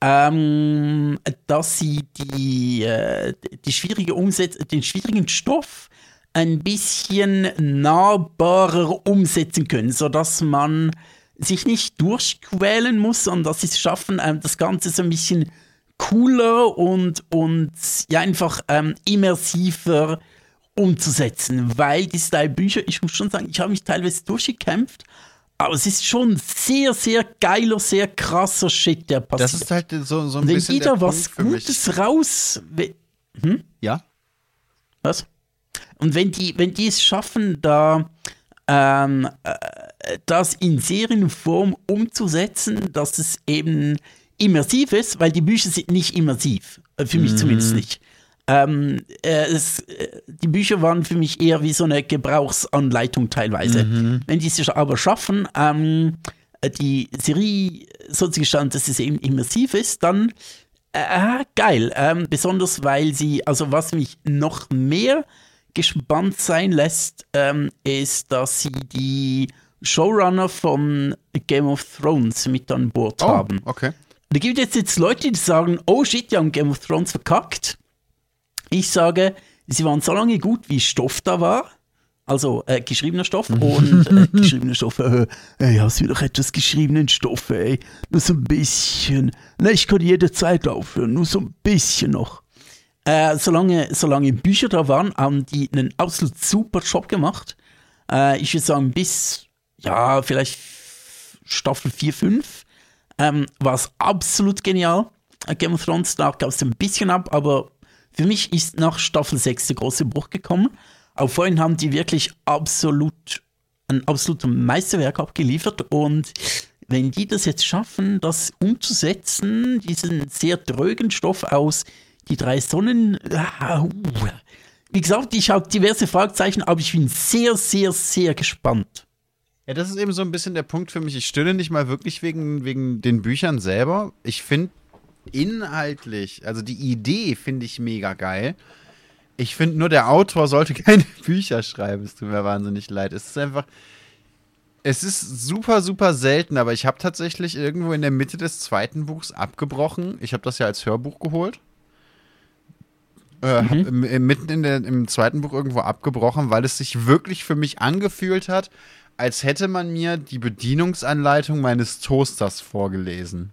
ähm, dass sie die, äh, die schwierige Umsetz den schwierigen Stoff ein bisschen nahbarer umsetzen können, sodass man sich nicht durchquälen muss, sondern dass sie es schaffen, ähm, das Ganze so ein bisschen cooler und, und ja, einfach ähm, immersiver umzusetzen, weil diese drei Bücher, ich muss schon sagen, ich habe mich teilweise durchgekämpft, aber es ist schon sehr, sehr geiler, sehr krasser Shit, der passiert. Das ist halt so, so ein Und wenn bisschen die der da was für mich. Gutes raus... we- Ja? Was? Und wenn die, wenn die es schaffen, da ähm, äh, das in Serienform umzusetzen, dass es eben immersiv ist, weil die Bücher sind nicht immersiv, äh, für mich zumindest nicht. Ähm, äh, es, äh, die Bücher waren für mich eher wie so eine Gebrauchsanleitung teilweise. Wenn die es aber schaffen, ähm, äh, die Serie so zu gestalten, dass es eben immersiv ist, dann äh, geil. Ähm, besonders weil sie, also was mich noch mehr gespannt sein lässt, ähm, ist, dass sie die Showrunner von Game of Thrones mit an Bord Oh, haben. okay. Da gibt es jetzt Leute, die sagen, oh shit, die haben Game of Thrones verkackt. Ich sage, sie waren so lange gut, wie Stoff da war. Also äh, geschriebener Stoff und äh, geschriebener Stoff. Äh, ey, hast du doch etwas geschriebenen Stoff, ey. Nur so ein bisschen. Na, ich kann jederzeit aufhören, nur so ein bisschen noch. Äh, solange, solange Bücher da waren, haben die einen absolut super Job gemacht. Äh, ich würde sagen, bis, ja, vielleicht Staffel 4, 5 ähm, war es absolut genial. Game of Thrones, da gab es ein bisschen ab, aber für mich ist nach Staffel 6 der große Bruch gekommen. Aber vorhin haben die wirklich absolut ein absolutes Meisterwerk abgeliefert und wenn die das jetzt schaffen, das umzusetzen, diesen sehr drögen Stoff aus die drei Sonnen, ah, uh. wie gesagt, ich habe diverse Fragezeichen, aber ich bin sehr, sehr, sehr gespannt. Ja, das ist eben so ein bisschen der Punkt für mich. Ich stöhne nicht mal wirklich wegen, wegen den Büchern selber. Ich finde inhaltlich, also die Idee finde ich mega geil. Ich finde nur, der Autor sollte keine Bücher schreiben. Es tut mir wahnsinnig leid. Es ist einfach. Es ist super, super selten, aber ich habe tatsächlich irgendwo in der Mitte des zweiten Buchs abgebrochen. Ich habe das ja als Hörbuch geholt. Äh, im, mitten in der, im zweiten Buch irgendwo abgebrochen, weil es sich wirklich für mich angefühlt hat, als hätte man mir die Bedienungsanleitung meines Toasters vorgelesen.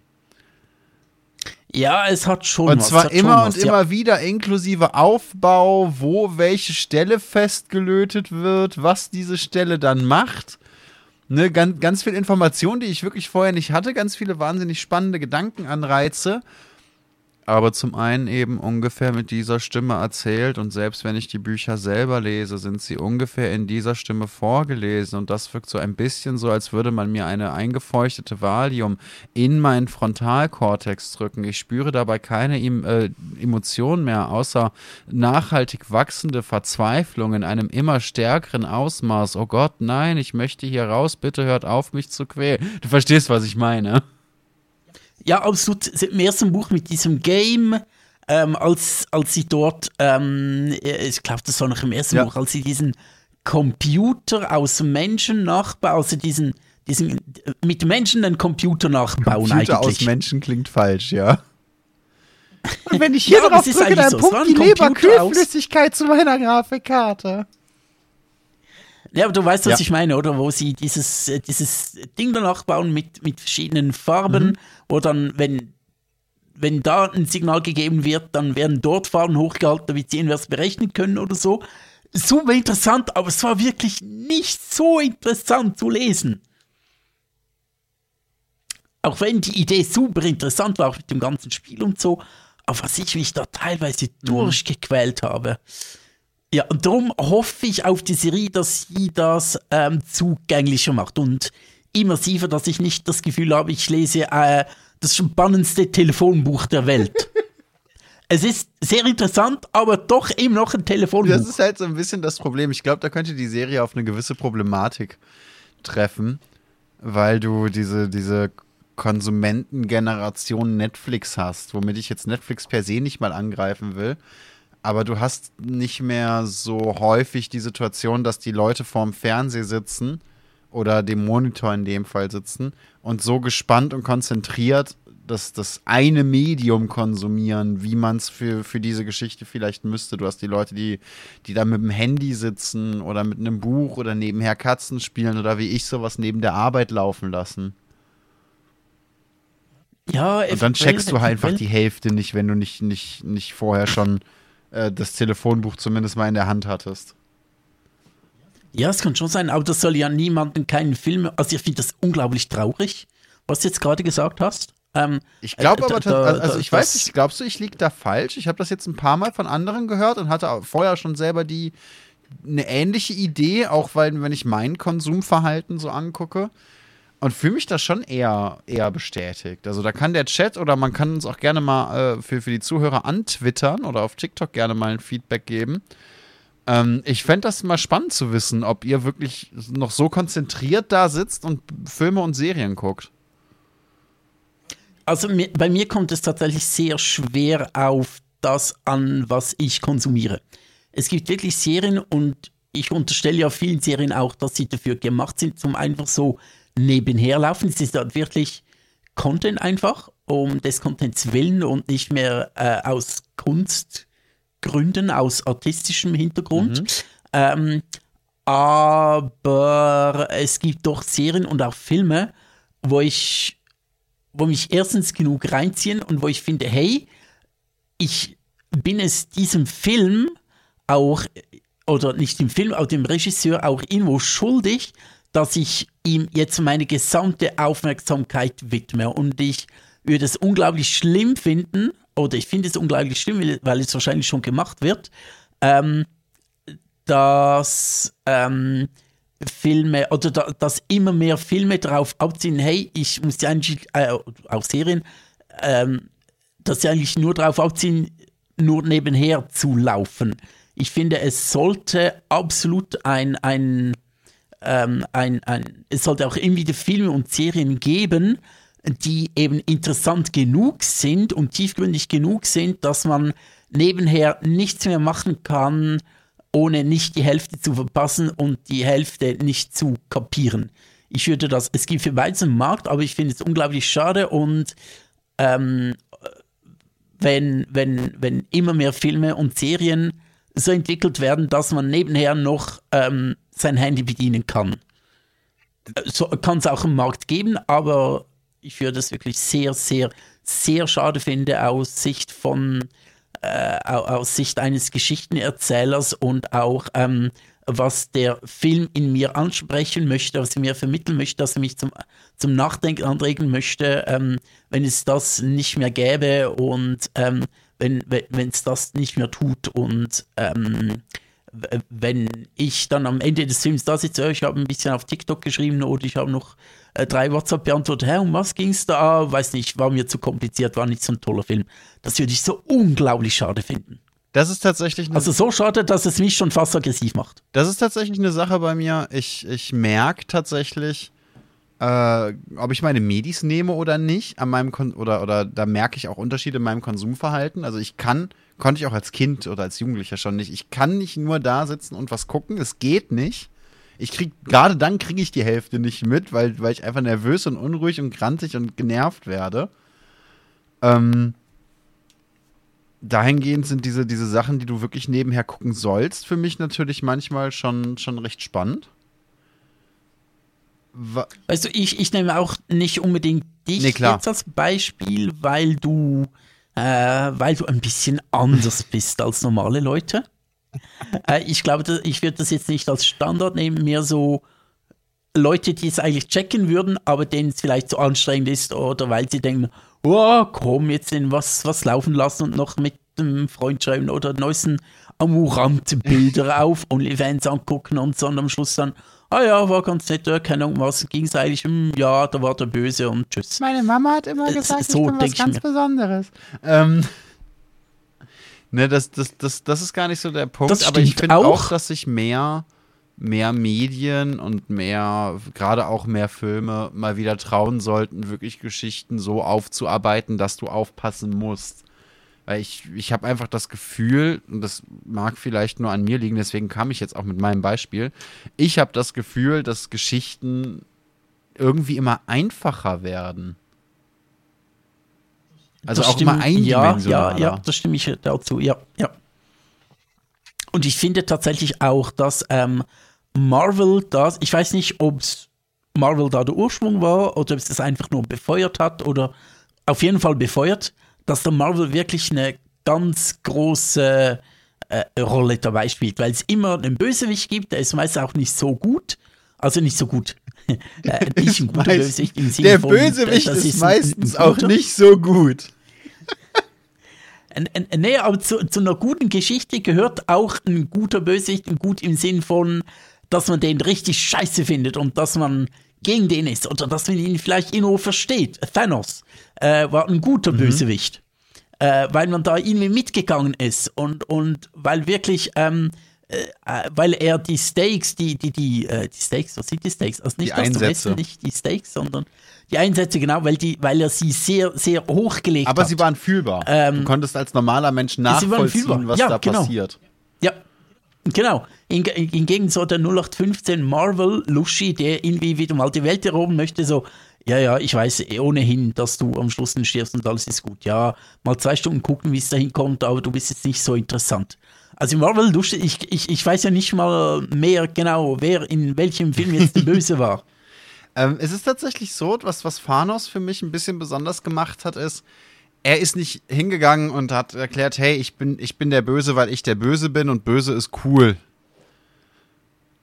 Ja, es hat schon Und was. zwar immer was, und ja. immer wieder inklusive Aufbau, wo welche Stelle festgelötet wird, was diese Stelle dann macht. Ne, ganz, ganz viel Information, die ich wirklich vorher nicht hatte, ganz viele wahnsinnig spannende Gedankenanreize. Aber zum einen eben ungefähr mit dieser Stimme erzählt und selbst wenn ich die Bücher selber lese, sind sie ungefähr in dieser Stimme vorgelesen und das wirkt so ein bisschen so, als würde man mir eine eingefeuchtete Valium in meinen Frontalkortex drücken. Ich spüre dabei keine äh, Emotionen mehr, außer nachhaltig wachsende Verzweiflung in einem immer stärkeren Ausmaß. Oh Gott, nein, ich möchte hier raus, bitte hört auf, mich zu quälen. Du verstehst, was ich meine. Ja, absolut. Im ersten Buch mit diesem Game, ähm, als, als sie dort, ähm, ich glaube, das war noch im ersten Ja. Buch, als sie diesen Computer aus Menschen nachbauen, also diesen diesen mit Menschen einen Computer nachbauen Computer eigentlich. aus Menschen klingt falsch, ja. Und wenn ich hier Ja, aber drauf drücke, dann so. Pumpt die Leberkühlflüssigkeit zu meiner Grafikkarte. Ja, aber du weißt, was Ja. ich meine, oder? Wo sie dieses, äh, dieses Ding danach bauen mit, mit verschiedenen Farben, Mhm. wo dann, wenn, wenn da ein Signal gegeben wird, dann werden dort Farben hochgehalten, damit sie irgendwas berechnen können oder so. Super interessant, aber es war wirklich nicht so interessant zu lesen. Auch wenn die Idee super interessant war, auch mit dem ganzen Spiel und so, aber was ich mich da teilweise durchgequält habe. Ja, und darum hoffe ich auf die Serie, dass sie das ähm, zugänglicher macht und immersiver, dass ich nicht das Gefühl habe, ich lese äh, das spannendste Telefonbuch der Welt. es ist sehr interessant, aber doch eben noch ein Telefonbuch. Das ist halt so ein bisschen das Problem. Ich glaube, da könnte die Serie auf eine gewisse Problematik treffen, weil du diese, diese Konsumentengeneration Netflix hast, womit ich jetzt Netflix per se nicht mal angreifen will. Aber du hast nicht mehr so häufig die Situation, dass die Leute vorm Fernseher sitzen oder dem Monitor in dem Fall sitzen und so gespannt und konzentriert das, das eine Medium konsumieren, wie man es für, für diese Geschichte vielleicht müsste. Du hast die Leute, die, die da mit dem Handy sitzen oder mit einem Buch oder nebenher Katzen spielen oder wie ich sowas neben der Arbeit laufen lassen. ja, Und dann checkst du halt einfach die Hälfte nicht, wenn du nicht, nicht, nicht vorher schon äh, das Telefonbuch zumindest mal in der Hand hattest. Ja, es kann schon sein, aber das soll ja niemanden keinen Film. Also ich finde das unglaublich traurig, was du jetzt gerade gesagt hast. Ähm, Ich glaube äh, aber, da- also ich weiß nicht, glaubst du, ich liege da falsch? Ich habe das jetzt ein paar Mal von anderen gehört und hatte vorher schon selber die eine ähnliche Idee, auch weil, wenn ich mein Konsumverhalten so angucke und fühle mich da schon eher, eher bestätigt. Also da kann der Chat oder man kann uns auch gerne mal äh, für, für die Zuhörer antwittern oder auf TikTok gerne mal ein Feedback geben. Ähm, ich fände das mal spannend zu wissen, ob ihr wirklich noch so konzentriert da sitzt und Filme und Serien guckt. Also bei mir kommt es tatsächlich sehr schwer auf das an, was ich konsumiere. Es gibt wirklich Serien und ich unterstelle ja vielen Serien auch, dass sie dafür gemacht sind, zum einfach so nebenher laufen. Es ist dort wirklich Content einfach, um des Contents willen und nicht mehr äh, aus Kunstgründen, aus artistischem Hintergrund. Ähm, aber es gibt doch Serien und auch Filme, wo ich wo mich erstens genug reinziehen und wo ich finde, hey, ich bin es diesem Film auch, oder nicht dem Film, auch dem Regisseur auch irgendwo schuldig, dass ich ihm jetzt meine gesamte Aufmerksamkeit widme. Und ich würde es unglaublich schlimm finden, oder ich finde es unglaublich schlimm, weil es wahrscheinlich schon gemacht wird, ähm, dass ähm, Filme oder da, dass immer mehr Filme darauf abziehen, hey, ich muss die eigentlich, äh, auch Serien, ähm, dass sie eigentlich nur darauf abziehen, nur nebenher zu laufen. Ich finde, es sollte absolut ein, ein, ähm, ein, ein, es sollte auch irgendwie die Filme und Serien geben, die eben interessant genug sind und tiefgründig genug sind, dass man nebenher nichts mehr machen kann, ohne nicht die Hälfte zu verpassen und die Hälfte nicht zu kapieren. Ich würde das, es gibt für beides einen Markt, aber ich finde es unglaublich schade und ähm, wenn, wenn, wenn immer mehr Filme und Serien so entwickelt werden, dass man nebenher noch ähm, sein Handy bedienen kann. So kann es auch einen Markt geben, aber ich würde es wirklich sehr, sehr, sehr schade finden aus Sicht von äh, au- aus Sicht eines Geschichtenerzählers und auch ähm, was der Film in mir ansprechen möchte, was er mir vermitteln möchte, dass er mich zum, zum Nachdenken anregen möchte, ähm, wenn es das nicht mehr gäbe und ähm, wenn es das nicht mehr tut und ähm, wenn ich dann am Ende des Films da sitze, ich habe ein bisschen auf TikTok geschrieben oder ich habe noch äh, drei WhatsApp beantwortet, hä, um was ging es da? Weiß nicht, war mir zu kompliziert, war nicht so ein toller Film. Das würde ich so unglaublich schade finden. Das ist tatsächlich eine Also so schade, dass es mich schon fast aggressiv macht. Das ist tatsächlich eine Sache bei mir. Ich, ich merke tatsächlich, äh, ob ich meine Medis nehme oder nicht, an meinem Kon oder, oder da merke ich auch Unterschiede in meinem Konsumverhalten. Also ich kann, konnte ich auch als Kind oder als Jugendlicher schon nicht, ich kann nicht nur da sitzen und was gucken, es geht nicht. Ich krieg, gerade dann kriege ich die Hälfte nicht mit, weil, weil ich einfach nervös und unruhig und grantig und genervt werde. Ähm, dahingehend sind diese, diese Sachen, die du wirklich nebenher gucken sollst, für mich natürlich manchmal schon, schon recht spannend. Weißt du, ich, ich nehme auch nicht unbedingt dich nee, jetzt als Beispiel, weil du, äh, weil du ein bisschen anders bist als normale Leute. Äh, ich glaube, ich würde das jetzt nicht als Standard nehmen, mehr so Leute, die es eigentlich checken würden, aber denen es vielleicht zu so anstrengend ist oder weil sie denken, oh, komm, jetzt in was, was laufen lassen und noch mit dem Freund schreiben oder neuesten amurante Bilder auf OnlyFans angucken und so und am Schluss dann, ah ja, war ganz nett, keine Ahnung, was ging es eigentlich, hm, ja, da war der Böse und tschüss. Meine Mama hat immer gesagt, so ich bin was ganz Besonderes. Ähm, ne, das, das, das, das ist gar nicht so der Punkt, aber ich finde auch, auch, dass sich mehr, mehr Medien und mehr, gerade auch mehr Filme mal wieder trauen sollten, wirklich Geschichten so aufzuarbeiten, dass du aufpassen musst. Weil ich, ich habe einfach das Gefühl, und das mag vielleicht nur an mir liegen, deswegen kam ich jetzt auch mit meinem Beispiel. Ich habe das Gefühl, dass Geschichten irgendwie immer einfacher werden. Also das auch immer eindimensionaler. Ja, ja, ja, das stimme ich dazu, ja, ja. Und ich finde tatsächlich auch, dass ähm, Marvel das, ich weiß nicht, ob Marvel da der Ursprung war oder ob es das einfach nur befeuert hat oder auf jeden Fall befeuert, dass der Marvel wirklich eine ganz große äh, Rolle dabei spielt, weil es immer einen Bösewicht gibt, der ist meist auch nicht so gut, also nicht so gut. äh, nicht ein guter Bösewicht im Sinne Der von, Bösewicht ist, ist meistens auch nicht so gut. nee, aber zu, zu, einer guten Geschichte gehört auch ein guter Bösewicht, ein gut im Sinn von, dass man den richtig scheiße findet und dass man gegen den ist oder dass man ihn vielleicht irgendwo versteht. Thanos äh, war ein guter mhm. Bösewicht, äh, weil man da irgendwie mitgegangen ist und, und weil wirklich, ähm, äh, äh weil er die Stakes, die, die, die, äh, die Stakes, was sind die Stakes? Also nicht die das Einsätze. nicht die Stakes, sondern die Einsätze, genau, weil, die, weil er sie sehr, sehr hochgelegt hat. Aber sie waren fühlbar. Ähm, du konntest als normaler Mensch nachvollziehen, was ja, da genau. passiert. Genau. Hingegen so der 0815 Marvel Lushi, der irgendwie wieder mal die Welt erobern möchte, so, ja, ja, ich weiß ohnehin, dass du am Schluss dann stirbst und alles ist gut. Ja, mal zwei Stunden gucken, wie es dahin kommt, aber du bist jetzt nicht so interessant. Also Marvel Lushi, ich, ich, ich weiß ja nicht mal mehr genau, wer in welchem Film jetzt der Böse war. ähm, es ist tatsächlich so, was, was Thanos für mich ein bisschen besonders gemacht hat, ist, er ist nicht hingegangen und hat erklärt, hey, ich bin, ich bin der Böse, weil ich der Böse bin und Böse ist cool.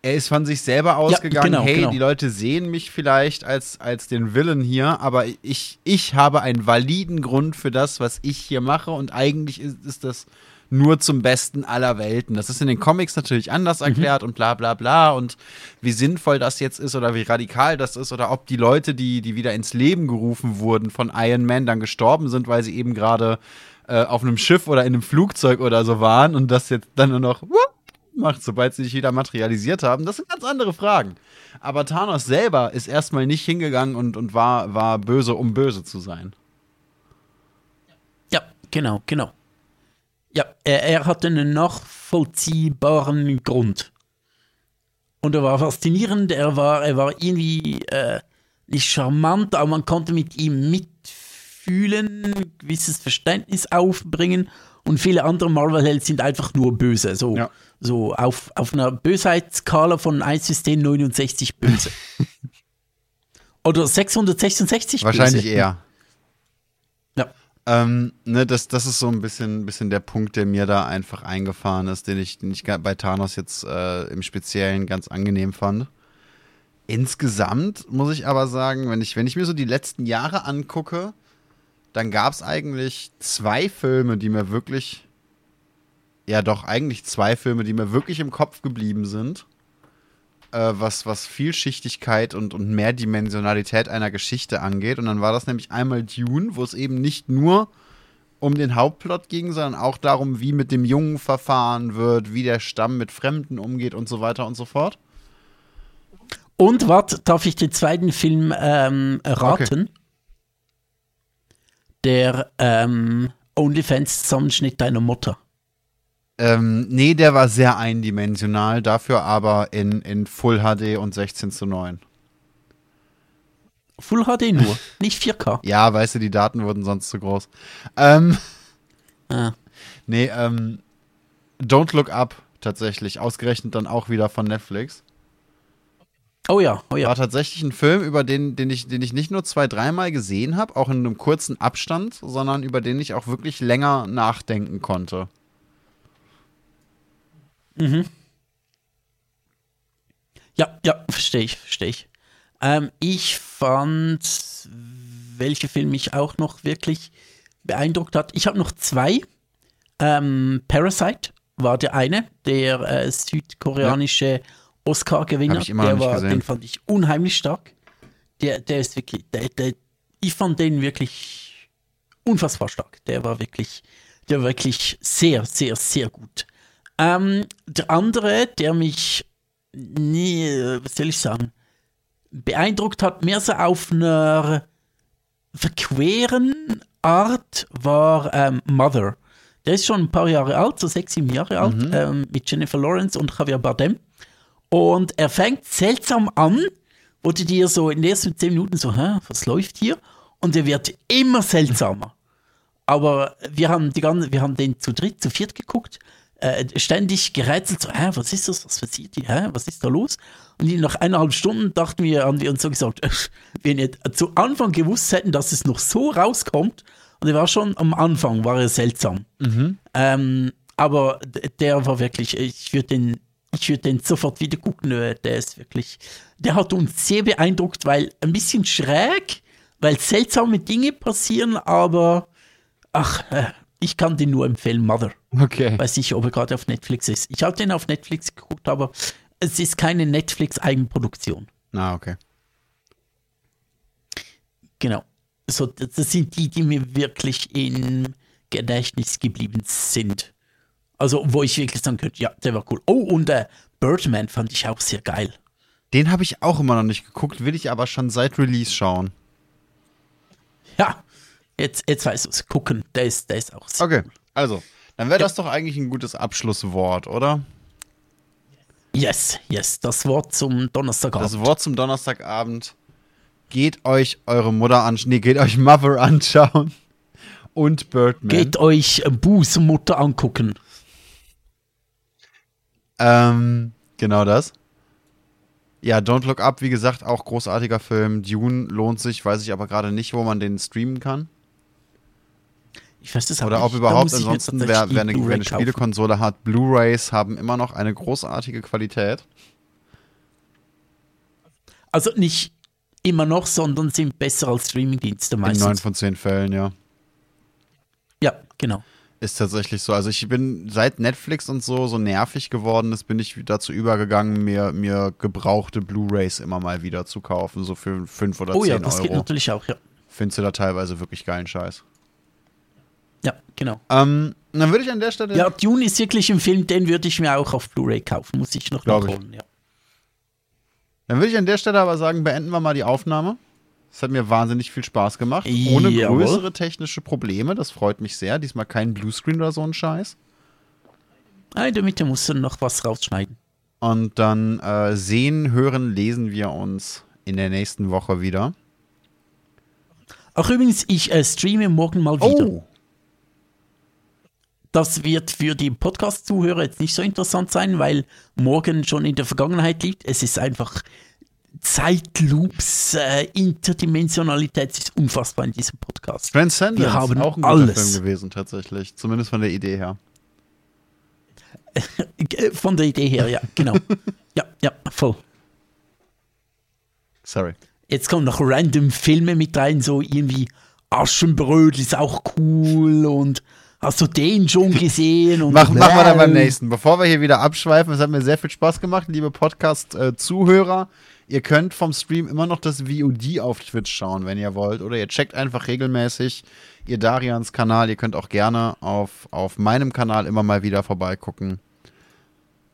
Er ist von sich selber ausgegangen, ja, genau, hey, genau. die Leute sehen mich vielleicht als, als den Willen hier, aber ich, ich habe einen validen Grund für das, was ich hier mache und eigentlich ist, ist das nur zum Besten aller Welten. Das ist in den Comics natürlich anders mhm. erklärt mhm. und bla bla bla und wie sinnvoll das jetzt ist oder wie radikal das ist oder ob die Leute, die, die wieder ins Leben gerufen wurden von Iron Man, dann gestorben sind, weil sie eben gerade äh, auf einem Schiff oder in einem Flugzeug oder so waren und das jetzt dann nur noch macht, sobald sie sich wieder materialisiert haben. Das sind ganz andere Fragen. Aber Thanos selber ist erstmal nicht hingegangen und, und war, war böse, um böse zu sein. Ja, genau, genau. Ja, er, er hatte einen nachvollziehbaren Grund. Und er war faszinierend, er war, er war irgendwie äh, nicht charmant, aber man konnte mit ihm mitfühlen, ein gewisses Verständnis aufbringen. Und viele andere Marvel-Helden sind einfach nur böse. So, ja. so auf, auf einer Bösheitsskala von 1 bis 10, 69 böse. Oder 666 Wahrscheinlich böse. eher. Ähm, ne, das, das ist so ein bisschen, bisschen der Punkt, der mir da einfach eingefahren ist, den ich, den ich bei Thanos jetzt äh, im Speziellen ganz angenehm fand. Insgesamt muss ich aber sagen, wenn ich, wenn ich mir so die letzten Jahre angucke, dann gab es eigentlich zwei Filme, die mir wirklich, ja doch, eigentlich zwei Filme, die mir wirklich im Kopf geblieben sind äh, was, was Vielschichtigkeit und, und Mehrdimensionalität einer Geschichte angeht. Und dann war das nämlich einmal Dune, wo es eben nicht nur um den Hauptplot ging, sondern auch darum, wie mit dem Jungen verfahren wird, wie der Stamm mit Fremden umgeht und so weiter und so fort. Und was darf ich den zweiten Film ähm, raten? Okay. Der ähm, OnlyFans-Zusammenschnitt deiner Mutter. Ähm, nee, der war sehr eindimensional, dafür aber in, in Full HD und 16 zu 9. Full HD nur, nicht 4K. Ja, weißt du, die Daten wurden sonst zu groß. Ähm, Ah. nee, ähm, Don't Look Up tatsächlich, ausgerechnet dann auch wieder von Netflix. Oh ja, oh ja. War tatsächlich ein Film, über den, den, ich, den ich nicht nur zwei, dreimal gesehen habe, auch in einem kurzen Abstand, sondern über den ich auch wirklich länger nachdenken konnte. Ja, ja, verstehe ich, verstehe ich. Ähm, ich fand, welcher Film mich auch noch wirklich beeindruckt hat. Ich habe noch zwei. Ähm, Parasite war der eine, der äh, südkoreanische Oscar-Gewinner. Der war, gesehen. den fand ich unheimlich stark. Der, der ist wirklich, der, der, ich fand den wirklich unfassbar stark. Der war wirklich, der war wirklich sehr, sehr, sehr gut. Ähm, der andere, der mich nie, was soll ich sagen, beeindruckt hat, mehr so auf einer verqueren Art, war ähm, Mother. Der ist schon ein paar Jahre alt, so sechs, sieben Jahre alt, ähm, mit Jennifer Lawrence und Javier Bardem. Und er fängt seltsam an, wo du dir so in den ersten zehn Minuten so, Hä, was läuft hier? Und er wird immer seltsamer. Aber wir haben, die ganze, wir haben den zu dritt, zu viert geguckt, äh, ständig gerätselt, so, hä, was ist das, was passiert hier, hä, was ist da los? Und nach eineinhalb Stunden dachten wir, haben wir uns so gesagt, äh, wenn wir zu Anfang gewusst hätten, dass es noch so rauskommt, und er war schon am Anfang, war er seltsam. Ähm, aber der war wirklich, ich würde den, ich würde den sofort wieder gucken, äh, der ist wirklich, der hat uns sehr beeindruckt, weil ein bisschen schräg, weil seltsame Dinge passieren, aber ach, äh, ich kann den nur empfehlen, Mother. Okay. Weiß nicht, ob er gerade auf Netflix ist. Ich habe den auf Netflix geguckt, aber es ist keine Netflix-Eigenproduktion. Na, okay. Genau. So, das sind die, die mir wirklich im Gedächtnis geblieben sind. Also, wo ich wirklich sagen könnte, ja, der war cool. Oh, und äh, Birdman fand ich auch sehr geil. Den habe ich auch immer noch nicht geguckt, will ich aber schon seit Release schauen. Ja, jetzt, jetzt weiß ich es. Gucken, der ist, der ist auch sehr Okay, also, dann wäre das doch eigentlich ein gutes Abschlusswort, oder? Yes, yes, das Wort zum Donnerstagabend. Das Wort zum Donnerstagabend. Geht euch eure Mutter anschauen. Nee, geht euch Mother anschauen. Und Birdman. Geht euch Bußmutter angucken. Ähm, genau das. Ja, Don't Look Up, wie gesagt, auch großartiger Film. Dune lohnt sich, weiß ich aber gerade nicht, wo man den streamen kann. Ich weiß auch Oder nicht. ob überhaupt ansonsten, wer, wer, eine, wer eine. Spielekonsole hat, Blu-Rays haben immer noch eine großartige Qualität. Also nicht immer noch, sondern sind besser als Streamingdienste In neun meistens. von zehn Fällen, ja. Ja, genau. Ist tatsächlich so. Also ich bin seit Netflix und so so nervig geworden ist, bin ich dazu übergegangen, mir, mir gebrauchte Blu-Rays immer mal wieder zu kaufen, so für 5 oder Oh 10 ja, das geht Euro. natürlich auch, ja. Findest du da teilweise wirklich geilen Scheiß. Ja, genau. Ähm, dann würde ich an der Stelle. Ja, Dune ist wirklich ein Film, den würde ich mir auch auf Blu-ray kaufen. Muss ich noch nachholen, ja. Dann würde ich an der Stelle aber sagen, beenden wir mal die Aufnahme. Es hat mir wahnsinnig viel Spaß gemacht. Ohne Jawohl. größere technische Probleme. Das freut mich sehr. Diesmal kein Bluescreen oder so ein Scheiß. Ah, in der Mitte musst du noch was rausschneiden. Und dann äh, sehen, hören, lesen wir uns in der nächsten Woche wieder. Ach übrigens, ich äh, streame morgen mal wieder. Oh! Das wird für die Podcast-Zuhörer jetzt nicht so interessant sein, weil morgen schon in der Vergangenheit liegt. Es ist einfach Zeitloops, äh, Interdimensionalität es ist unfassbar in diesem Podcast. Transcendence, Wir haben auch ein guter alles. Film gewesen tatsächlich. Zumindest von der Idee her. Äh, Von der Idee her, ja, genau. ja, ja, voll. Sorry. Jetzt kommen noch random Filme mit rein, so irgendwie Aschenbrödel ist auch cool und hast du den schon gesehen? Und Mach, machen wir dann beim nächsten. Bevor wir hier wieder abschweifen, es hat mir sehr viel Spaß gemacht, liebe Podcast-Zuhörer. Ihr könnt vom Stream immer noch das VOD auf Twitch schauen, wenn ihr wollt. Oder ihr checkt einfach regelmäßig ihr Darians Kanal. Ihr könnt auch gerne auf, auf meinem Kanal immer mal wieder vorbeigucken.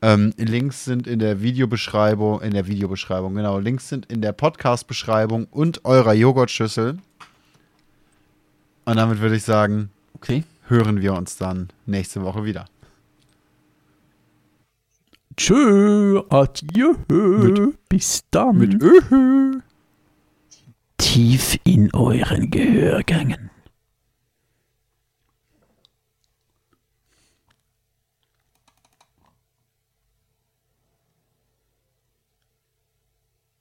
Ähm, Links sind in der Videobeschreibung, in der Videobeschreibung, genau. Links sind in der Podcast-Beschreibung und eurer Joghurtschüssel. Und damit würde ich sagen, Okay hören wir uns dann nächste Woche wieder. Tschö, adieu, bis dann. Mit Öhö. Tief in euren Gehörgängen.